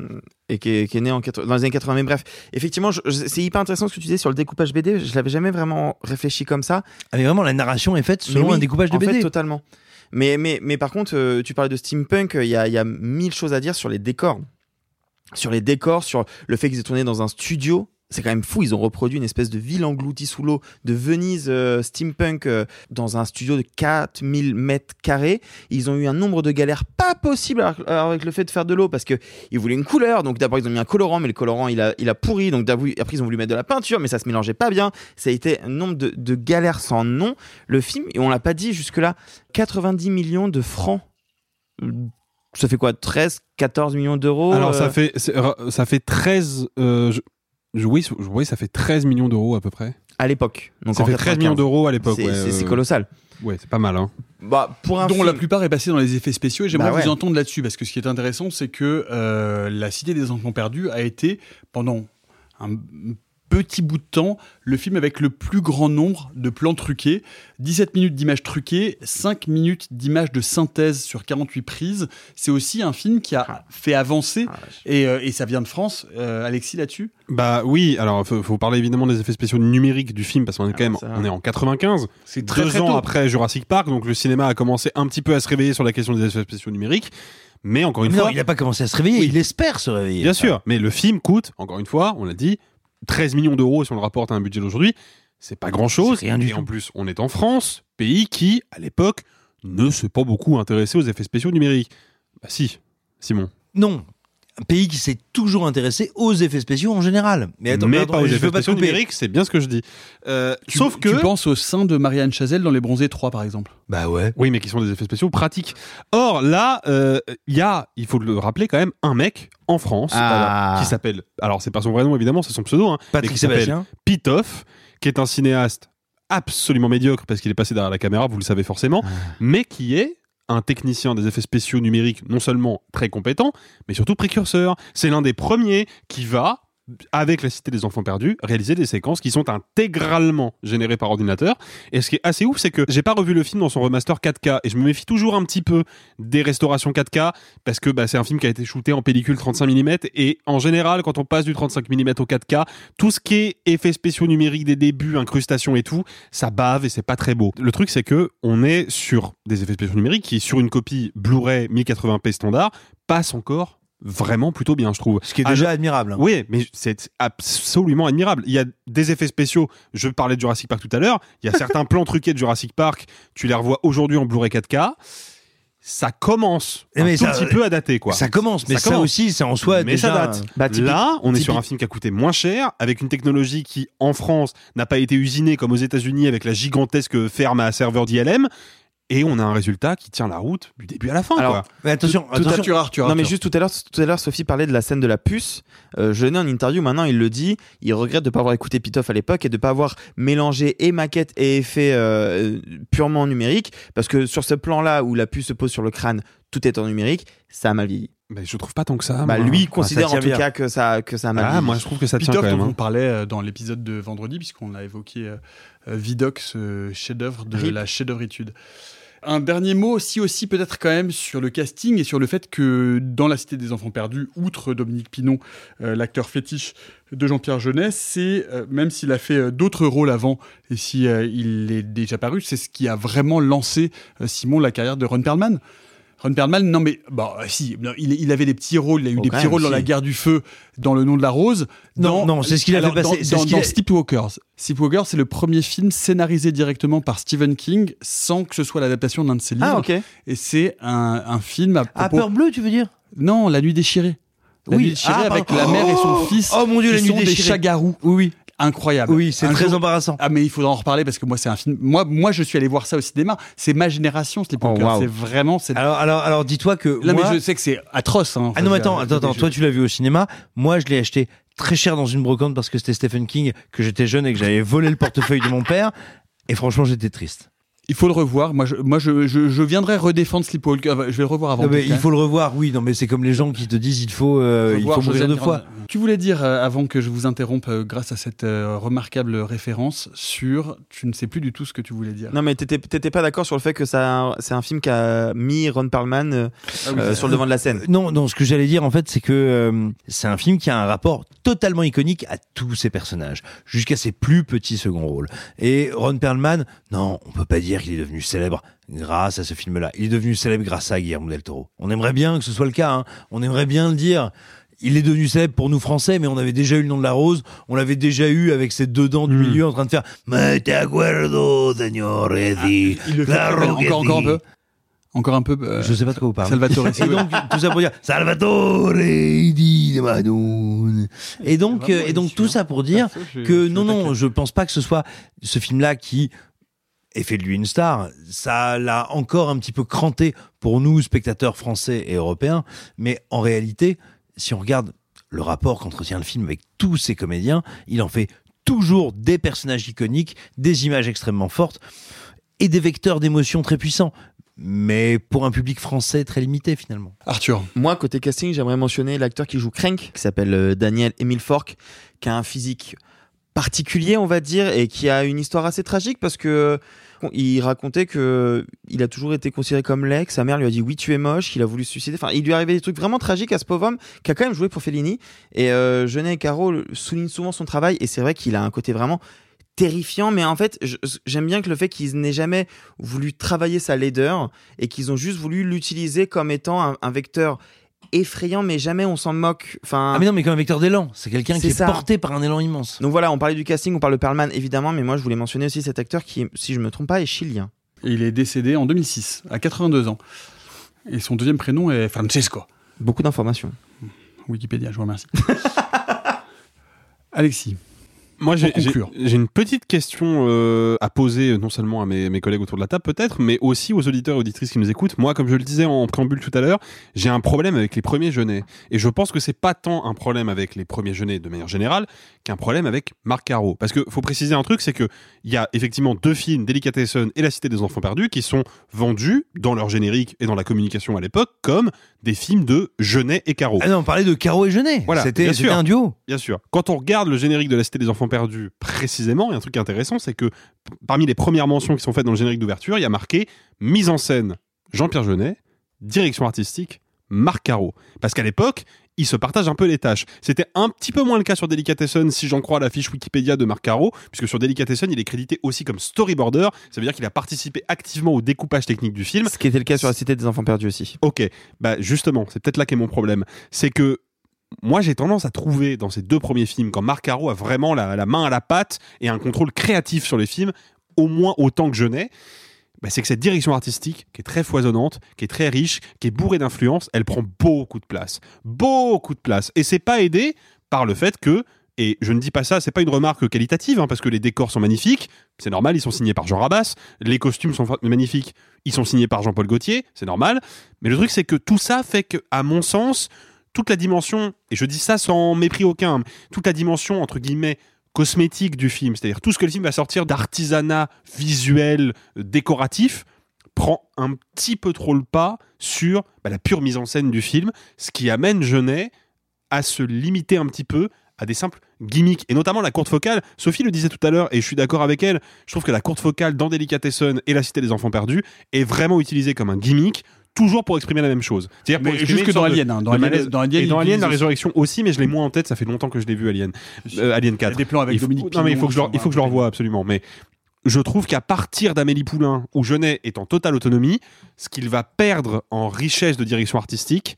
et qui est, qui est né en 80 dans les années 80. Mais bref, effectivement, c'est hyper intéressant ce que tu disais sur le découpage BD. Je l'avais jamais vraiment réfléchi comme ça. Ah, mais vraiment, la narration est faite selon oui, un découpage de en fait, BD. totalement. Mais, mais, mais par contre, euh, tu parlais de steampunk, il y a, il y a mille choses à dire sur les décors. Sur les décors, sur le fait qu'ils aient tourné dans un studio. C'est quand même fou, ils ont reproduit une espèce de ville engloutie sous l'eau de Venise euh, steampunk euh, dans un studio de 4000 mètres carrés. Ils ont eu un nombre de galères pas possible avec le fait de faire de l'eau parce que ils voulaient une couleur. Donc d'abord ils ont mis un colorant, mais le colorant il a, il a pourri. Donc après ils ont voulu mettre de la peinture, mais ça se mélangeait pas bien. Ça a été un nombre de, de galères sans nom. Le film, et on l'a pas dit jusque-là, 90 millions de francs. Euh, Ça fait quoi 13, 14 millions d'euros Alors, euh, ça fait, c'est- ça fait 13. euh, je- je- oui, oui, ça fait 13 millions d'euros à peu près. à l'époque. Donc ça en fait 13 95. millions d'euros à l'époque. C'est- ouais, euh, colossal. Ouais, c'est pas mal. Hein. Bah, pour un dont film- la plupart est passé dans les effets spéciaux et j'aimerais Bah ouais. vous entendre là-dessus parce que ce qui est intéressant c'est que euh, la Cité des Enfants Perdus a été pendant un petit bout de temps le film avec le plus grand nombre de plans truqués. 17 minutes d'images truquées 5 minutes d'images de synthèse sur 48 prises. C'est aussi un film qui Ah. a fait avancer et, euh, et ça vient de France. Euh, Alexis là-dessus? Bah oui, alors faut, faut parler évidemment des effets spéciaux numériques du film parce qu'on est quand même on est en 95, C'est très, deux très ans tôt. après Jurassic Park, donc le cinéma a commencé un petit peu à se réveiller sur la question des effets spéciaux numériques, mais encore une non, fois, il n'a pas commencé à se réveiller, il espère se réveiller. bien sûr, mais le film coûte encore une fois, on l'a dit, 13 millions d'euros si on le rapporte à un budget d'aujourd'hui, c'est pas grand chose. C'est rien du et en tout. plus, on est en France, pays qui à l'époque ne s'est pas beaucoup intéressé aux effets spéciaux numériques. Bah si, Simon. Non. Un pays qui s'est toujours intéressé aux effets spéciaux en général. Mais attends, mais pardon, pas aux je effets veux pas te spéciaux numériques, c'est bien ce que je dis. Euh, Tu- sauf que tu penses au sein de Marianne Chazelle dans Les Bronzés 3 par exemple Bah ouais. Oui, mais qui sont des effets spéciaux pratiques. Or, là, euh, il y a, il faut le rappeler quand même, un mec en France Ah. qui s'appelle, alors c'est pas son vrai nom évidemment, c'est son pseudo, hein, Patrick mais qui s'appelle Sébastien. Pitoff, qui est un cinéaste absolument médiocre parce qu'il est passé derrière la caméra, vous le savez forcément, Ah. mais qui est un technicien des effets spéciaux numériques non seulement très compétent, mais surtout précurseur. C'est l'un des premiers qui va avec la Cité des Enfants Perdus, réaliser des séquences qui sont intégralement générées par ordinateur. Et ce qui est assez ouf, c'est que j'ai pas revu le film dans son remaster 4K et je me méfie toujours un petit peu des restaurations 4K parce que bah, c'est un film qui a été shooté en pellicule 35 mm et en général, quand on passe du 35 mm au 4K, tout ce qui est effets spéciaux numériques des débuts, incrustations et tout, ça bave et c'est pas très beau. Le truc, c'est que on est sur des effets spéciaux numériques qui, sur une copie Blu-ray 1080p standard, passent encore vraiment plutôt bien, je trouve. Ce qui est Ah, déjà admirable. hein. oui, mais c'est absolument admirable. Il y a des effets spéciaux. Je parlais de Jurassic Park tout à l'heure. Il y a certains plans truqués de Jurassic Park. Tu les revois aujourd'hui en Blu-ray 4K. Ça commence Eh un mais tout ça- petit peu à dater, quoi. Ça commence, mais ça, commence. aussi, c'est en soi mais déjà. ça date. Bah, typique- Là, on est sur un film qui a coûté moins cher, avec une technologie qui, en France, n'a pas été usinée comme aux États-Unis avec la gigantesque ferme à serveur d'ILM. Et on a un résultat qui tient la route du début à la fin. Alors, quoi. Mais attention, Tout- tout à- attention. Arthur, Non mais Arthur. juste tout à l'heure, tout à l'heure Sophie parlait de la scène de la puce. Euh, je l'ai en interview maintenant, il le dit, il regrette de pas avoir écouté Pitoff à l'époque et de pas avoir mélangé et maquette et effet euh, purement numérique parce que sur ce plan-là où la puce se pose sur le crâne, tout est en numérique, ça a mal vieilli. Mais je trouve pas tant que ça. bah, moi. lui il considère tient en tout bien. cas que ça que ça a mal Ah, vieilli. moi, je trouve que ça tient Pitoff, quand même. hein. on parlait euh, dans l'épisode de vendredi, puisqu'on a évoqué euh, Vidox, ce chef-d'œuvre de Rip. la chef-d'œuvritude. Un dernier mot aussi, aussi peut-être quand même sur le casting et sur le fait que dans La Cité des Enfants Perdus, outre Dominique Pinon, euh, l'acteur fétiche de Jean-Pierre Jeunet, c'est, euh, même s'il a fait euh, d'autres rôles avant et si euh, il est déjà paru, c'est ce qui a vraiment lancé, Simon, la carrière de Ron Perlman. Ron Perlman, non mais bah si, non, il, il avait des petits rôles, il a eu Oh, des petits rôles dans la guerre du feu, dans Le nom de la rose. Non, dans- non, c'est ce qu'il a fait passer- Dans, dans, ce a- dans Sleepwalkers. Sleepwalkers, c'est le premier film scénarisé directement par Stephen King sans que ce soit l'adaptation d'un de ses livres. Ah ok. Et c'est un, un film à Ah, peur bleue, tu veux dire? Non, La Nuit déchirée. La Oui. Nuit déchirée Ah, avec pardon. la mère et son Oh, fils. oh, mon Dieu, qui La Nuit sont des déchirée. chagarous. Oui, oui. Incroyable. Oui, c'est très jour- embarrassant. Ah mais il faudra en reparler parce que moi c'est un film. Moi, moi je suis allé voir ça au cinéma. C'est ma génération, Sleepwalker. Oh, wow. C'est vraiment. c'est- Alors, alors, alors dis-toi que. Là, moi- mais je sais que c'est atroce. Hein. Ah non, mais attends, attends, attends. Toi, tu l'as vu au cinéma. Moi, je l'ai acheté très cher dans une brocante parce que c'était Stephen King, que j'étais jeune et que j'avais volé le portefeuille de mon père. Et franchement, j'étais triste. Il faut le revoir. Moi, je, moi, je, je, je viendrai redéfendre Sleepwalker. Je vais le revoir avant. Non, mais peut-être, il faut le revoir, oui. Non, mais c'est comme les gens qui te disent il faut, euh, il faut mourir deux fois. Tu voulais dire, euh, avant que je vous interrompe, euh, grâce à cette euh, remarquable référence, sur. Tu ne sais plus du tout ce que tu voulais dire. Non, mais t'étais pas d'accord sur le fait que ça, c'est un film qui a mis Ron Perlman euh, Ah oui, euh, sur le devant de la scène. Non, non, ce que j'allais dire en fait, c'est que euh, c'est un film qui a un rapport totalement iconique à tous ses personnages, jusqu'à ses plus petits second rôles. Et Ron Perlman, non, on peut pas dire qu'il est devenu célèbre grâce à ce film-là. Il est devenu célèbre grâce à Guillermo del Toro. On aimerait bien que ce soit le cas, hein. on aimerait bien le dire. Il est devenu célèbre pour nous français, mais on avait déjà eu le nom de la rose, on l'avait déjà eu avec ses deux dents du milieu en train de faire Mais te acuerdo, señor fait claro encore, encore un peu. Encore un peu. euh, Je sais pas de quoi vous parlez. Salvatore. Et donc, tout ça pour dire Salvatore de Madone. Et donc, euh, et donc tout ça pour dire je- que non, non, je pense pas que ce soit ce film-là qui ait fait de lui une star. Ça l'a encore un petit peu cranté pour nous, spectateurs français et européens. Mais en réalité, si on regarde le rapport qu'entretient le film avec tous ces comédiens, il en fait toujours des personnages iconiques, des images extrêmement fortes et des vecteurs d'émotions très puissants. Mais pour un public français très limité finalement. Arthur. Moi, côté casting, j'aimerais mentionner l'acteur qui joue Crank, qui s'appelle euh, Daniel Emile Fork, qui a un physique particulier, on va dire, et qui a une histoire assez tragique parce que il racontait que il a toujours été considéré comme laid, que sa mère lui a dit oui tu es moche, qu'il a voulu se suicider. Enfin, il lui arrivé des trucs vraiment tragiques à ce pauvre homme qui a quand même joué pour Fellini. Et euh, Jeunet et Caro soulignent souvent son travail et c'est vrai qu'il a un côté vraiment terrifiant, mais en fait, j'aime bien que le fait qu'ils n'aient jamais voulu travailler sa laideur et qu'ils ont juste voulu l'utiliser comme étant un vecteur effrayant, mais jamais on s'en moque. Enfin, Ah mais non, mais comme un vecteur d'élan, c'est quelqu'un qui est porté par un élan immense. donc voilà, on parlait du casting, on parle de Perlman évidemment, mais moi je voulais mentionner aussi cet acteur qui, si je me trompe pas, est chilien. Il est décédé en 2006, à 82 ans. Et son deuxième prénom est Francesco. Beaucoup d'informations. Wikipédia, je vous remercie. Alexis. Moi, j'ai une petite question euh, à poser, non seulement à mes, mes collègues autour de la table, peut-être, mais aussi aux auditeurs et auditrices qui nous écoutent. Moi, comme je le disais en préambule tout à l'heure, j'ai un problème avec les premiers Genets. Et je pense que c'est pas tant un problème avec les premiers Genets de manière générale qu'un problème avec Marc Caro. Parce que faut préciser un truc, c'est que il y a effectivement deux films, Delicatessen et La Cité des Enfants Perdus, qui sont vendus dans leur générique et dans la communication à l'époque comme des films de Genet et Caro. Ah non, on parlait de Caro et Genet. Voilà, c'était un duo. Bien sûr. Quand on regarde le générique de La Cité des Enfants Perdus précisément, il y a un truc intéressant, c'est que parmi les premières mentions qui sont faites dans le générique d'ouverture, il y a marqué mise en scène Jean-Pierre Jeunet, direction artistique Marc Caro. Parce qu'à l'époque, ils se partagent un peu les tâches. C'était un petit peu moins le cas sur Delicatessen, si j'en crois la fiche Wikipédia de Marc Caro, puisque sur Delicatessen, il est crédité aussi comme storyboarder. Ça veut dire qu'il a participé activement au découpage technique du film. Ce qui était le cas sur la Cité des Enfants Perdus aussi. Ok, bah justement, c'est peut-être là qu'est mon problème. C'est que moi, j'ai tendance à trouver dans ces deux premiers films, quand Marc Caro a vraiment la, main à la pâte et un contrôle créatif sur les films, au moins autant que je n'ai, bah, c'est que cette direction artistique, qui est très foisonnante, qui est très riche, qui est bourrée d'influence, elle prend beaucoup de place. Beaucoup de place. Et c'est pas aidé par le fait que et je ne dis pas ça, c'est pas une remarque qualitative, hein, parce que les décors sont magnifiques, c'est normal, ils sont signés par Jean Rabas, les costumes sont magnifiques, ils sont signés par Jean-Paul Gaultier, c'est normal. Mais le truc, c'est que tout ça fait que, à mon sens, toute la dimension, et je dis ça sans mépris aucun, toute la dimension, entre guillemets, cosmétique du film, c'est-à-dire tout ce que le film va sortir d'artisanat visuel, euh, décoratif, prend un petit peu trop le pas sur bah, la pure mise en scène du film, ce qui amène Genet à se limiter un petit peu à des simples gimmicks, et notamment la courte focale. Sophie le disait tout à l'heure, et je suis d'accord avec elle, je trouve que la courte focale dans Delicatessen et La Cité des Enfants Perdus est vraiment utilisée comme un gimmick, toujours pour exprimer la même chose. C'est-à-dire pour exprimer dans de- Alien, hein. Dans Alien- malaise. dans Alien, et dans Alien, la résurrection aussi, mais je l'ai moins en tête, ça fait longtemps que je l'ai vu Alien. Euh, Alien 4. Il y a des plans avec faut, Dominique Non, mais il faut que je il faut que je le revoie absolument. Mais je trouve qu'à partir d'Amélie Poulain, où Genet est en totale autonomie, ce qu'il va perdre en richesse de direction artistique,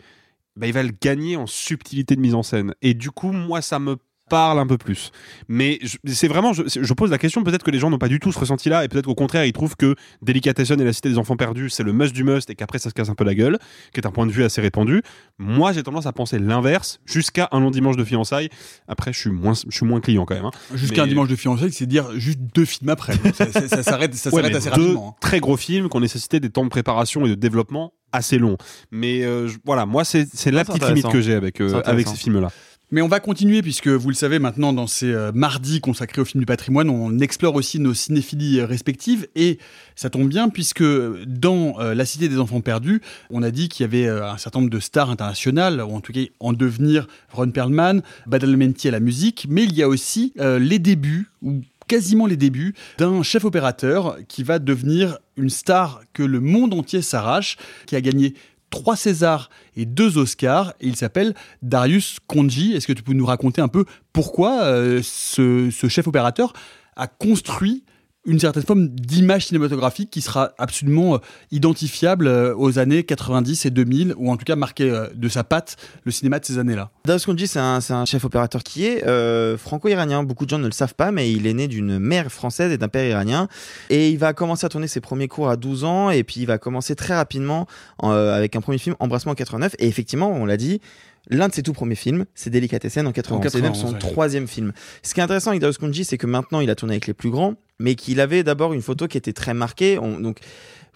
bah, il va le gagner en subtilité de mise en scène. Et du coup, moi, ça me parle un peu plus. Mais c'est vraiment, je, je pose la question, peut-être que les gens n'ont pas du tout ce ressenti-là, et peut-être qu'au contraire, ils trouvent que Delicatessen et la Cité des Enfants Perdus, c'est le must du must, et qu'après ça se casse un peu la gueule, qui est un point de vue assez répandu. Moi, j'ai tendance à penser l'inverse, jusqu'à un long dimanche de fiançailles. Après, je suis moins, je suis moins client quand même. hein. Jusqu'à un dimanche de fiançailles, c'est dire juste deux films après. ça ça- ça s'arrête ça Ouais, assez deux rapidement. hein. très gros films qui ont nécessité des temps de préparation et de développement assez longs. Mais euh, voilà, moi, c'est c'est la petite limite que j'ai avec, euh, avec ces films-là. Mais on va continuer puisque vous le savez maintenant dans ces euh, mardis consacrés au film du patrimoine, on explore aussi nos cinéphilies euh, respectives. Et ça tombe bien puisque dans euh, La Cité des Enfants Perdus, on a dit qu'il y avait un certain nombre de stars internationales, ou en tout cas en devenir Ron Perlman, Badalamenti à la musique, mais il y a aussi les débuts ou quasiment les débuts d'un chef opérateur qui va devenir une star que le monde entier s'arrache, qui a gagné trois Césars et deux Oscars, il s'appelle Darius Khondji. Est-ce que tu peux nous raconter un peu pourquoi euh, ce chef opérateur a construit une certaine forme d'image cinématographique qui sera absolument euh, identifiable euh, aux années 90 et 2000, ou en tout cas marqué euh, de sa patte le cinéma de ces années-là Khondji, c'est un, chef opérateur qui est franco-iranien. Beaucoup de gens ne le savent pas, mais il est né d'une mère française et d'un père iranien. Et il va commencer à tourner ses premiers cours à 12 ans, et puis il va commencer très rapidement avec un premier film, Embrassement en 89. Et effectivement, on l'a dit, l'un de ses tout premiers films, c'est Delicatessen en 91. En C'est même 91, son ouais. troisième film. Ce qui est intéressant avec Darius Khondji, c'est que maintenant, il a tourné avec les plus grands, mais qu'il avait d'abord une photo qui était très marquée. On- donc,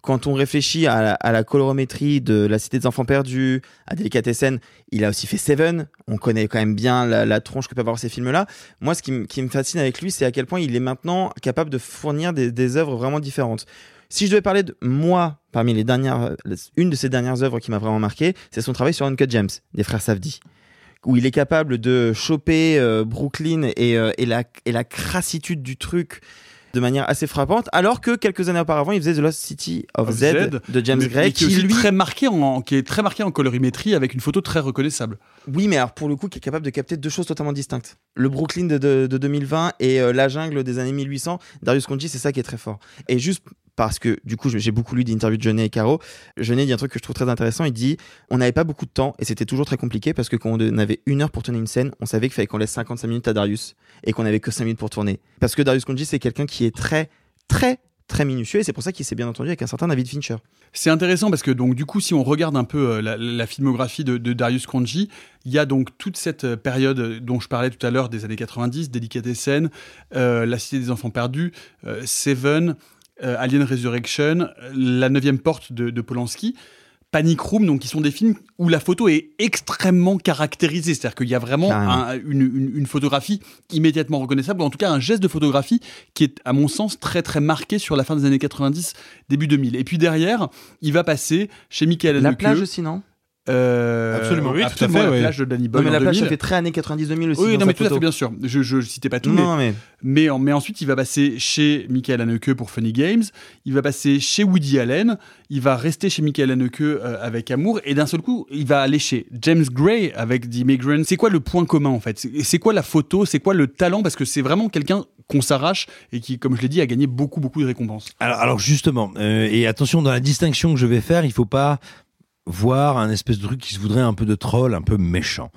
quand on réfléchit à la, à la colorimétrie de La Cité des Enfants Perdus, à Delicatessen, il a aussi fait Seven. On connaît quand même bien la, la tronche que peuvent avoir ces films-là. Moi, ce qui, me- qui me fascine avec lui, c'est à quel point il est maintenant capable de fournir des, des œuvres vraiment différentes. Si je devais parler de moi, parmi les dernières, une de ses dernières œuvres qui m'a vraiment marqué, c'est son travail sur Uncut James, des frères Safdie où il est capable de choper euh, Brooklyn et, euh, et, la, et la crassitude du truc de manière assez frappante, alors que quelques années auparavant, il faisait The Lost City of, Of Z, de James Gray, qui, est lui, très marqué en, qui est très marqué en colorimétrie avec une photo très reconnaissable. oui, mais alors pour le coup, qui est capable de capter deux choses totalement distinctes. Le Brooklyn de, de, de 2020 et euh, la jungle des années 1800. Darius Khondji, c'est ça qui est très fort. Et juste parce que du coup, j'ai beaucoup lu d'interviews de Jeunet et Caro. Jeunet dit un truc que je trouve très intéressant. Il dit on n'avait pas beaucoup de temps et c'était toujours très compliqué parce que quand on avait une heure pour tourner une scène, on savait qu'il fallait qu'on laisse 55 minutes à Darius et qu'on avait que 5 minutes pour tourner. Parce que Darius Khondji, c'est quelqu'un qui est très, très, très minutieux et c'est pour ça qu'il s'est bien entendu avec un certain David Fincher. C'est intéressant parce que donc du coup, si on regarde un peu euh, la, filmographie de, Darius Khondji, il y a donc toute cette euh, période dont je parlais tout à l'heure des années 90, Delicatessen, euh, La Cité des Enfants Perdus, euh, Seven, euh, Alien Resurrection, La Neuvième Porte de, de Polanski. Panic Room, donc qui sont des films où la photo est extrêmement caractérisée, c'est-à-dire qu'il y a vraiment un- une, une- une photographie immédiatement reconnaissable, ou en tout cas un geste de photographie qui est, à mon sens, très très marqué sur la fin des années 90, début 2000. Et puis derrière, il va passer chez Michael La Haneke. plage aussi, non? Euh, Absolument, oui, tout à absolument, fait, la plage de Danny Non, Boyle mais en la plage, 2000. ça fait très années 90-2000 aussi. Oui, non, mais tout à fait, bien sûr. Je, je, je citais pas tout, Non, mais, non, mais- mais, en- mais ensuite, il va passer chez Michael Haneke pour Funny Games, il va passer chez Woody Allen, il va rester chez Michael Haneke euh, avec Amour, et d'un seul coup, il va aller chez James Gray avec The Immigrant. C'est quoi le point commun, en fait? C'est c'est quoi la photo? C'est quoi le talent? Parce que c'est vraiment quelqu'un qu'on s'arrache et qui, comme je l'ai dit, a gagné beaucoup, beaucoup de récompenses. Alors, alors justement, euh, et attention dans la distinction que je vais faire, il faut pas voir un espèce de truc qui se voudrait un peu de troll, un peu méchant.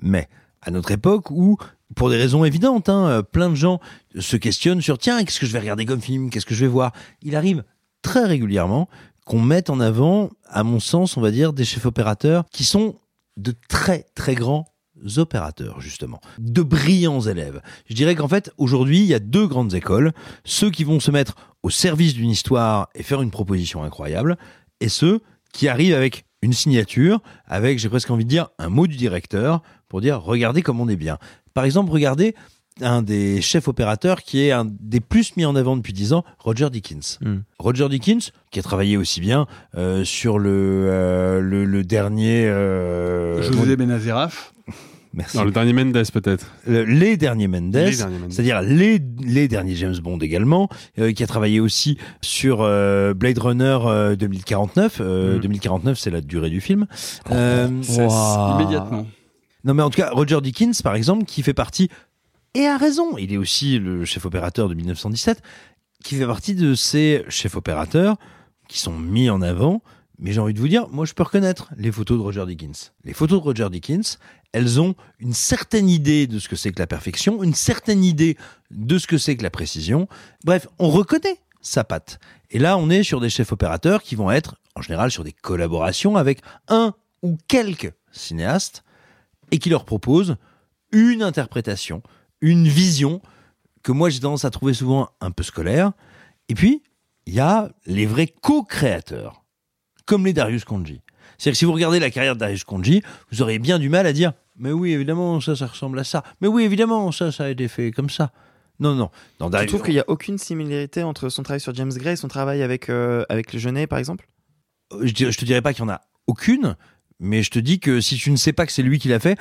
Mais à notre époque où, pour des raisons évidentes, hein, euh, plein de gens se questionnent sur tiens, qu'est-ce que je vais regarder comme film, qu'est-ce que je vais voir? Il arrive très régulièrement qu'on mette en avant, à mon sens, on va dire, des chefs opérateurs qui sont de très très grands opérateurs, justement, de brillants élèves. Je dirais qu'en fait, aujourd'hui, il y a deux grandes écoles, ceux qui vont se mettre au service d'une histoire et faire une proposition incroyable, et ceux qui arrivent avec une signature, avec, j'ai presque envie de dire, un mot du directeur, pour dire, regardez comme on est bien. Par exemple, regardez un des chefs opérateurs qui est un des plus mis en avant depuis 10 ans, Roger Dickens. Roger Dickens, qui a travaillé aussi bien euh, sur le, euh, le, le dernier... Euh, José Benazeraf. Merci. Non, le dernier Mendes peut-être. Euh, les derniers Mendes, c'est-à-dire les, les derniers James Bond également, euh, qui a travaillé aussi sur euh, Blade Runner euh, 2049. Euh, Mhm. 2049, c'est la durée du film. Euh, C'est- Immédiatement. non, mais en tout cas, Roger Dickens, par exemple, qui fait partie, et a raison, il est aussi le chef opérateur de 1917, qui fait partie de ces chefs opérateurs qui sont mis en avant Mais j'ai envie de vous dire, moi je peux reconnaître les photos de Roger Dickens. Les photos de Roger Dickens, elles ont une certaine idée de ce que c'est que la perfection, une certaine idée de ce que c'est que la précision. Bref, on reconnaît sa patte. Et là, on est sur des chefs opérateurs qui vont être, en général, sur des collaborations avec un ou quelques cinéastes et qui leur proposent une interprétation, une vision que moi j'ai tendance à trouver souvent un peu scolaire. Et puis, il y a les vrais co-créateurs, comme les Darius Konji. C'est-à-dire que si vous regardez la carrière de Darius Konji, vous aurez bien du mal à dire Mais oui, évidemment, ça, ça ressemble à ça. Mais oui, évidemment, ça, ça a été fait comme ça. Non, non. Dans Tu trouves qu'il n'y a aucune similarité entre son travail sur James Gray et son travail avec, euh, avec le Genet, par exemple? Euh, je, je te dirais pas qu'il y en a aucune, mais je te dis que si tu ne sais pas que c'est lui qui l'a fait,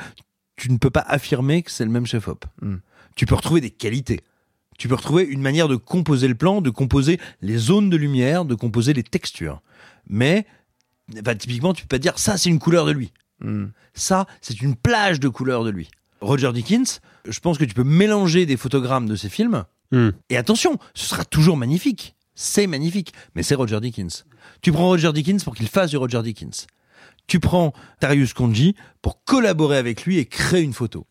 tu ne peux pas affirmer que c'est le même chef-op. Hmm. Tu peux retrouver des qualités. Tu peux retrouver une manière de composer le plan, de composer les zones de lumière, de composer les textures. Mais, bah, typiquement, tu peux pas dire ça, c'est une couleur de lui. Hmm. Ça, c'est une plage de couleurs de lui. Roger Dickens, je pense que tu peux mélanger des photogrammes de ses films. Hmm. Et attention, ce sera toujours magnifique. C'est magnifique, mais c'est Roger Dickens. Tu prends Roger Dickens pour qu'il fasse du Roger Dickens. Tu prends Darius Konji pour collaborer avec lui et créer une photo.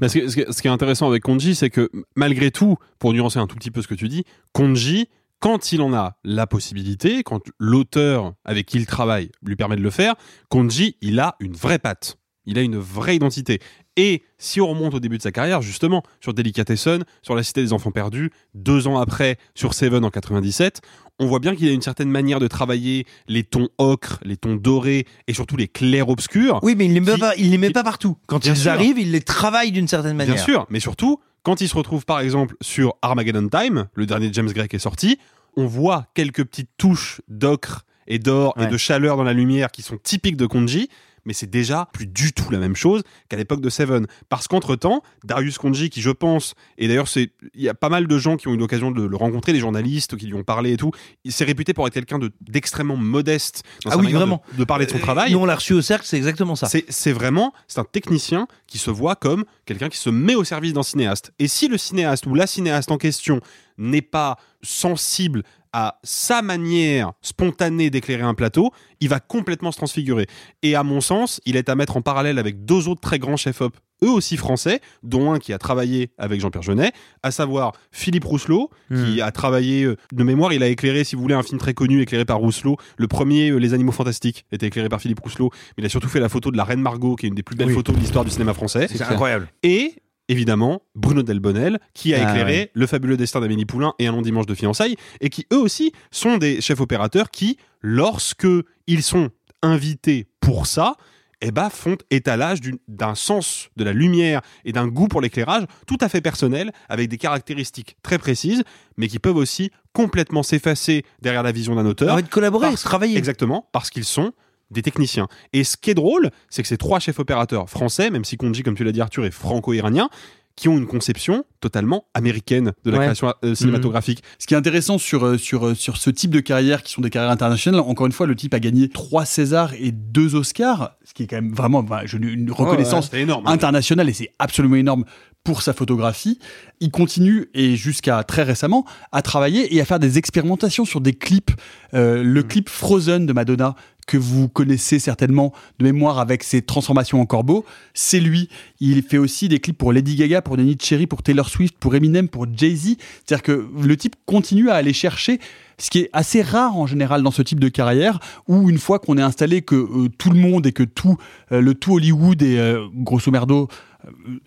Parce que, ce, qui est- ce qui est intéressant avec Konji, c'est que malgré tout, pour nuancer un tout petit peu ce que tu dis, Konji, quand il en a la possibilité, quand l'auteur avec qui il travaille lui permet de le faire, Konji, il a une vraie patte. Il a une vraie identité. Et si on remonte au début de sa carrière, justement, sur Delicatessen, sur La Cité des Enfants Perdus, deux ans après, sur Seven en 97, on voit bien qu'il a une certaine manière de travailler les tons ocre, les tons dorés et surtout les clairs obscurs. Oui, mais il les met, pas, il les met pas partout. Quand ils sûr. arrivent, il les travaille d'une certaine manière. Bien sûr, mais surtout, quand il se retrouve par exemple sur Armageddon Time, le dernier James Gray qui est sorti, on voit quelques petites touches d'ocre et d'or et de chaleur dans la lumière qui sont typiques de Konji, mais c'est déjà plus du tout la même chose qu'à l'époque de Seven. Parce qu'entre-temps, Darius Konji, qui je pense, et d'ailleurs c'est, il y a pas mal de gens qui ont eu l'occasion de le rencontrer, des journalistes qui lui ont parlé et tout, il s'est réputé pour être quelqu'un de, d'extrêmement modeste dans Ah sa oui, de- vraiment. de, parler de son Euh, travail. Nous, on l'a reçu au cercle, c'est exactement ça. C'est, c'est vraiment, c'est un technicien qui se voit comme quelqu'un qui se met au service d'un cinéaste. Et si le cinéaste ou la cinéaste en question n'est pas sensible à sa manière spontanée d'éclairer un plateau, il va complètement se transfigurer. Et à mon sens, il est à mettre en parallèle avec deux autres très grands chefs-op, eux aussi français, dont un qui a travaillé avec Jean-Pierre Jeunet, à savoir Philippe Rousselot, qui a travaillé, euh, de mémoire, il a éclairé, si vous voulez, un film très connu éclairé par Rousselot. Le premier, euh, Les Animaux Fantastiques, était éclairé par Philippe Rousselot. Mais il a surtout fait la photo de la Reine Margot, qui est une des plus belles Oui. photos de l'histoire du cinéma français. C'est incroyable. Et évidemment Bruno Delbonnel qui a Ah éclairé ouais. Le fabuleux destin d'Amélie Poulain et Un long dimanche de fiançailles et qui eux aussi sont des chefs opérateurs qui lorsque ils sont invités pour ça eh ben, font étalage d'un sens de la lumière et d'un goût pour l'éclairage tout à fait personnel, avec des caractéristiques très précises, mais qui peuvent aussi complètement s'effacer derrière la vision d'un auteur. Envie de collaborer, Parce- travailler. Exactement, parce qu'ils sont des techniciens. Et ce qui est drôle, c'est que ces trois chefs opérateurs français, même si Konji, comme tu l'as dit Arthur, est franco-iranien, qui ont une conception totalement américaine de la Ouais. création euh, cinématographique. Ce qui est intéressant sur, euh, sur, euh, sur ce type de carrière qui sont des carrières internationales, encore une fois, le type a gagné trois Césars et deux Oscars, ce qui est quand même vraiment bah, une reconnaissance ouais, c'est énorme. internationale et c'est absolument énorme pour sa photographie. Il continue, et jusqu'à très récemment, à travailler et à faire des expérimentations sur des clips. Euh, le clip Frozen de Madonna, que vous connaissez certainement de mémoire avec ses transformations en corbeau, c'est lui. Il fait aussi des clips pour Lady Gaga, pour Nenny Cherry, pour Taylor Swift, pour Eminem, pour Jay-Z. C'est-à-dire que le type continue à aller chercher ce qui est assez rare en général dans ce type de carrière, où une fois qu'on est installé que euh, tout le monde et que tout euh, le tout Hollywood et euh, grosso merdo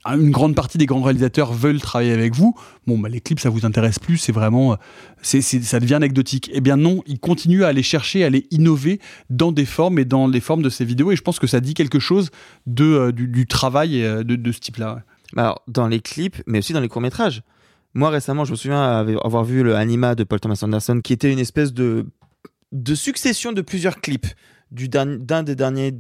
une grande partie des grands réalisateurs veulent travailler avec vous, bon, bah, les clips, ça vous intéresse plus, c'est vraiment, euh, c'est, ça devient anecdotique. Eh bien non, il continue à aller chercher, à aller innover dans des formes et dans les formes de ses vidéos, et je pense que ça dit quelque chose de, euh, du, travail euh, de, de ce type-là. Bah Alors, dans les clips, mais aussi dans les courts-métrages. Moi, récemment, je me souviens avoir vu le Anima de Paul Thomas Anderson, qui était une espèce de, de succession de plusieurs clips du d'un des derniers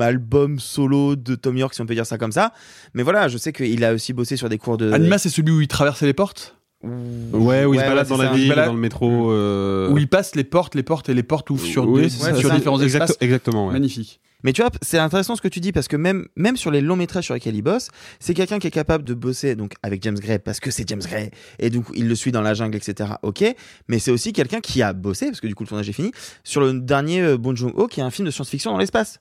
albums solo de Tom York, si on peut dire ça comme ça. Mais voilà, je sais qu'il a aussi bossé sur des cours de. Anima, c'est celui où il traversait les portes? Ouais, où il se balade dans la ville, balade- dans le métro. euh, Où il passe les portes, les portes et les portes ouvrent sur, oui, des- sur différents Exact- espaces. Exactement, ouais. Magnifique. Mais tu vois, c'est intéressant ce que tu dis parce que même, même sur les longs métrages sur lesquels il bosse, c'est quelqu'un qui est capable de bosser donc avec James Gray parce que c'est James Gray et donc il le suit dans la jungle, etc. Ok, mais c'est aussi quelqu'un qui a bossé parce que du coup le tournage est fini sur le dernier euh, Bong Joon-ho qui est un film de science-fiction dans l'espace.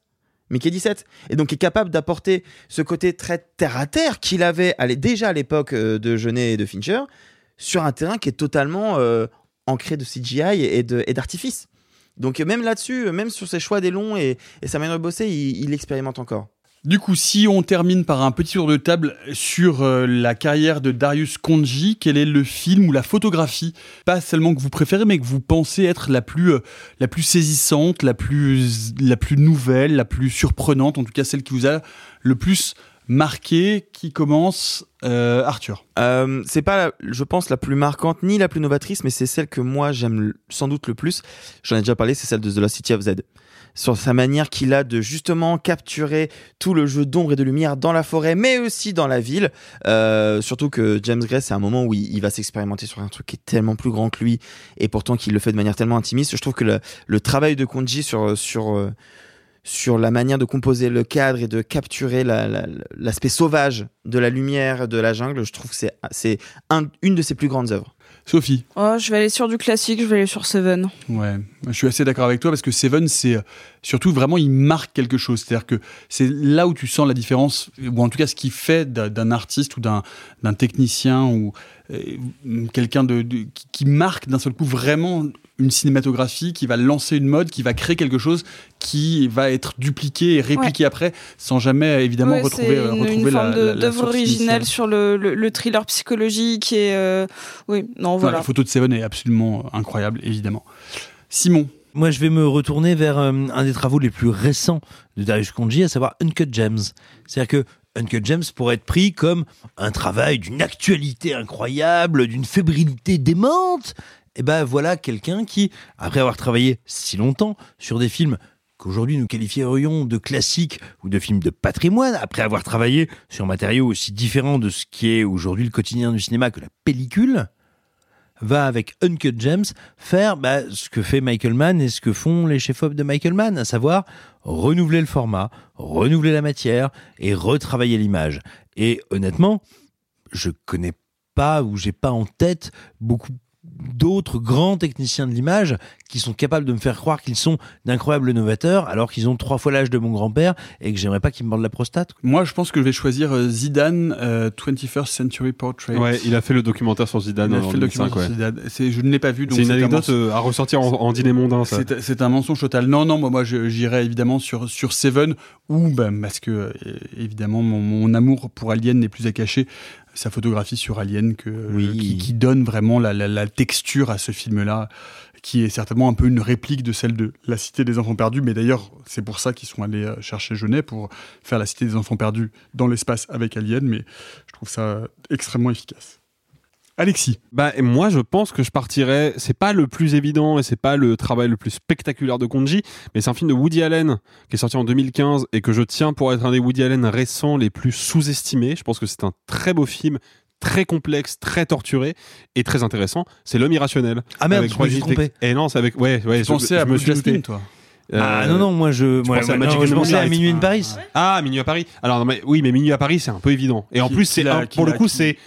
Mickey 17 et donc est capable d'apporter ce côté très terre à terre qu'il avait déjà à l'époque euh, de Jeunet et de Fincher sur un terrain qui est totalement euh, ancré de CGI et et d'artifice. Donc même là-dessus, même sur ses choix des longs et, et sa manière de bosser, il, il expérimente encore. Du coup, si on termine par un petit tour de table sur euh, la carrière de Darius Konji, quel est le film ou la photographie, pas seulement que vous préférez, mais que vous pensez être la plus, euh, la plus saisissante, la plus, la plus nouvelle, la plus surprenante, en tout cas celle qui vous a le plus marqué, qui commence euh, Arthur. Euh, c'est pas, je pense, la plus marquante ni la plus novatrice, mais c'est celle que moi j'aime sans doute le plus. J'en ai déjà parlé, c'est celle de The Lost City of Z. Sur sa manière qu'il a de justement capturer tout le jeu d'ombre et de lumière dans la forêt, mais aussi dans la ville. Euh, surtout que James Gray, c'est un moment où il, il va s'expérimenter sur un truc qui est tellement plus grand que lui, et pourtant qu'il le fait de manière tellement intimiste. Je trouve que le, le travail de Konji sur sur euh, sur la manière de composer le cadre et de capturer la- la- l'aspect sauvage de la lumière de la jungle, je trouve que c'est c'est un- une de ses plus grandes œuvres. Sophie. Oh, je vais aller sur du classique, je vais aller sur Seven. Ouais, je suis assez d'accord avec toi parce que Seven, c'est euh, surtout vraiment, il marque quelque chose. C'est-à-dire que c'est là où tu sens la différence, ou en tout cas ce qui fait d'un- artiste ou d'un d'un technicien ou quelqu'un de, de- qui, marque d'un seul coup vraiment une cinématographie, qui va lancer une mode, qui va créer quelque chose qui va être dupliqué et répliqué après, sans jamais évidemment Ouais, retrouver, euh, une, retrouver une la- forme la- d'œuvre source originale initiale. sur le, le- le thriller psychologique et euh, oui, non voilà. La photo de Seven est absolument euh, incroyable, évidemment. Simon. Moi, je vais me retourner vers euh, un des travaux les plus récents de Darius Konji, à savoir Uncut Gems. C'est-à-dire que Uncut Gems pourrait être pris comme un travail d'une actualité incroyable, d'une fébrilité démente. Et ben voilà quelqu'un qui, après avoir travaillé si longtemps sur des films qu'aujourd'hui nous qualifierions de classiques ou de films de patrimoine, après avoir travaillé sur matériaux aussi différents de ce qui est aujourd'hui le quotidien du cinéma que la pellicule, va avec Uncut Gems faire bah, ce que fait Michael Mann et ce que font les chefs-op de Michael Mann, à savoir renouveler le format, renouveler la matière et retravailler l'image. Et honnêtement, je connais pas ou j'ai pas en tête beaucoup d'autres grands techniciens de l'image qui sont capables de me faire croire qu'ils sont d'incroyables novateurs alors qu'ils ont trois fois l'âge de mon grand-père et que j'aimerais pas qu'ils me mordent la prostate. Moi, je pense que je vais choisir euh, Zidane, euh, 21st Century Portrait. Ouais, il a fait le documentaire sur Zidane Il a en fait le 2005, documentaire sur. Zidane. C'est- Je ne l'ai pas vu. donc C'est une un anecdote euh, à ressortir en, en dîner mondain, ça. C'est c'est un mensonge total. Non, non, moi, moi j'irais évidemment sur, sur Seven, ou ben, parce que, euh, évidemment, mon, mon amour pour Alien n'est plus à cacher. Sa photographie sur Alien que, qui, qui donne vraiment la, la- la texture à ce film-là, qui est certainement un peu une réplique de celle de La Cité des Enfants Perdus. Mais d'ailleurs, c'est pour ça qu'ils sont allés euh, chercher Genet, pour faire La Cité des Enfants Perdus dans l'espace avec Alien. Mais je trouve ça extrêmement efficace. Alexis. Bah, moi, je pense que je partirais. C'est pas le plus évident et c'est pas le travail le plus spectaculaire de Konji, mais c'est un film de Woody Allen qui est sorti en 2015 et que je tiens pour être un des Woody Allen récents les plus sous-estimés. Je pense que c'est un très beau film. Très complexe, très torturé et très intéressant. C'est L'homme irrationnel. Ah merde, Avec je me suis trompé. Et non, c'est avec. Ouais, ouais. Tu pensais à me Blue suis Jasmine, douté. toi Ah Euh, non, non, moi je, moi, pensais à Magic non, je pensais à. Minuit in Paris. Ah, Minuit à Paris. Alors, non, mais, oui, mais Minuit à Paris, c'est un peu évident. Et en Qui- plus, c'est pour le coup, qui- c'est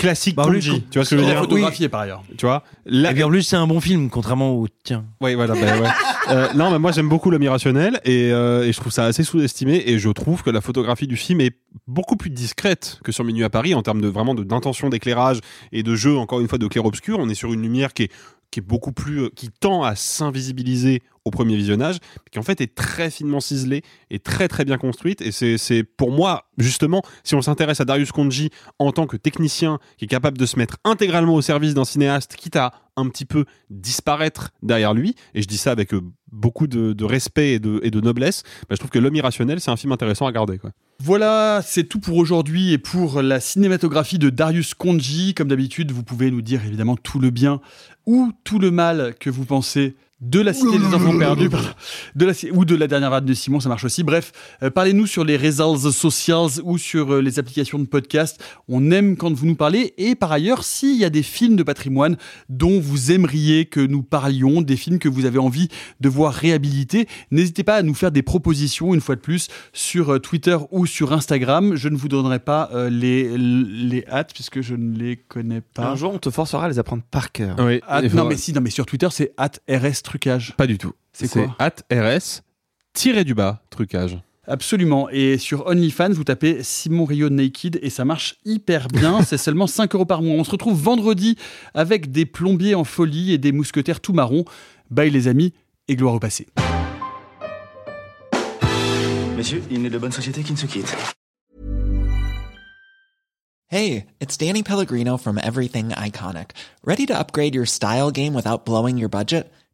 classique Bah, plus. Tu vois ce que je veux dire photographié par ailleurs. Tu vois Là- Et puis en plus, c'est un bon film, contrairement au tien. Oui, voilà. bah, ouais. Euh, non, mais moi j'aime beaucoup l'homme irrationnel et, euh, et je trouve ça assez sous-estimé et je trouve que la photographie du film est beaucoup plus discrète que sur Minuit à Paris en termes de vraiment d'intention d'éclairage et de jeu encore une fois de clair-obscur. On est sur une lumière qui est qui est beaucoup plus euh, qui tend à s'invisibiliser au premier visionnage, qui en fait est très finement ciselée et très très bien construite. Et c'est pour moi justement, si on s'intéresse à Darius Konji en tant que technicien qui est capable de se mettre intégralement au service d'un cinéaste, quitte à un petit peu disparaître derrière lui, et je dis ça avec euh, beaucoup de, respect et de, noblesse, bah, je trouve que L'homme irrationnel, c'est un film intéressant à garder. Quoi. Voilà, c'est tout pour aujourd'hui et pour la cinématographie de Darius Konji. Comme d'habitude, vous pouvez nous dire évidemment tout le bien ou tout le mal que vous pensez de la Cité des Enfants Perdus, de la, ou de la dernière vague de Simon, ça marche aussi. Bref, euh, parlez-nous sur les réseaux sociaux ou sur euh, les applications de podcast. On aime quand vous nous parlez. Et par ailleurs, s'il y a des films de patrimoine dont vous aimeriez que nous parlions, des films que vous avez envie de voir réhabilités, n'hésitez pas à nous faire des propositions, une fois de plus, sur euh, Twitter ou sur Instagram. Je ne vous donnerai pas euh, les, les hâtes, puisque je ne les connais pas. Un jour, on te forcera à les apprendre par cœur. Oui, faut- non, mais si, non, mais sur Twitter, c'est hâte RS trucage. Pas du tout. C'est quoi at RS tiré du bas trucage. Absolument. Et sur OnlyFans, vous tapez Simon Rio Naked et ça marche hyper bien. C'est seulement 5 euros par mois. On se retrouve vendredi avec des plombiers en folie et des mousquetaires tout marrons. Bye les amis et gloire au passé. Messieurs, il n'est de bonne société qui ne se quitte. Hey, it's Danny Pellegrino from Everything Iconic. Ready to upgrade your style game without blowing your budget?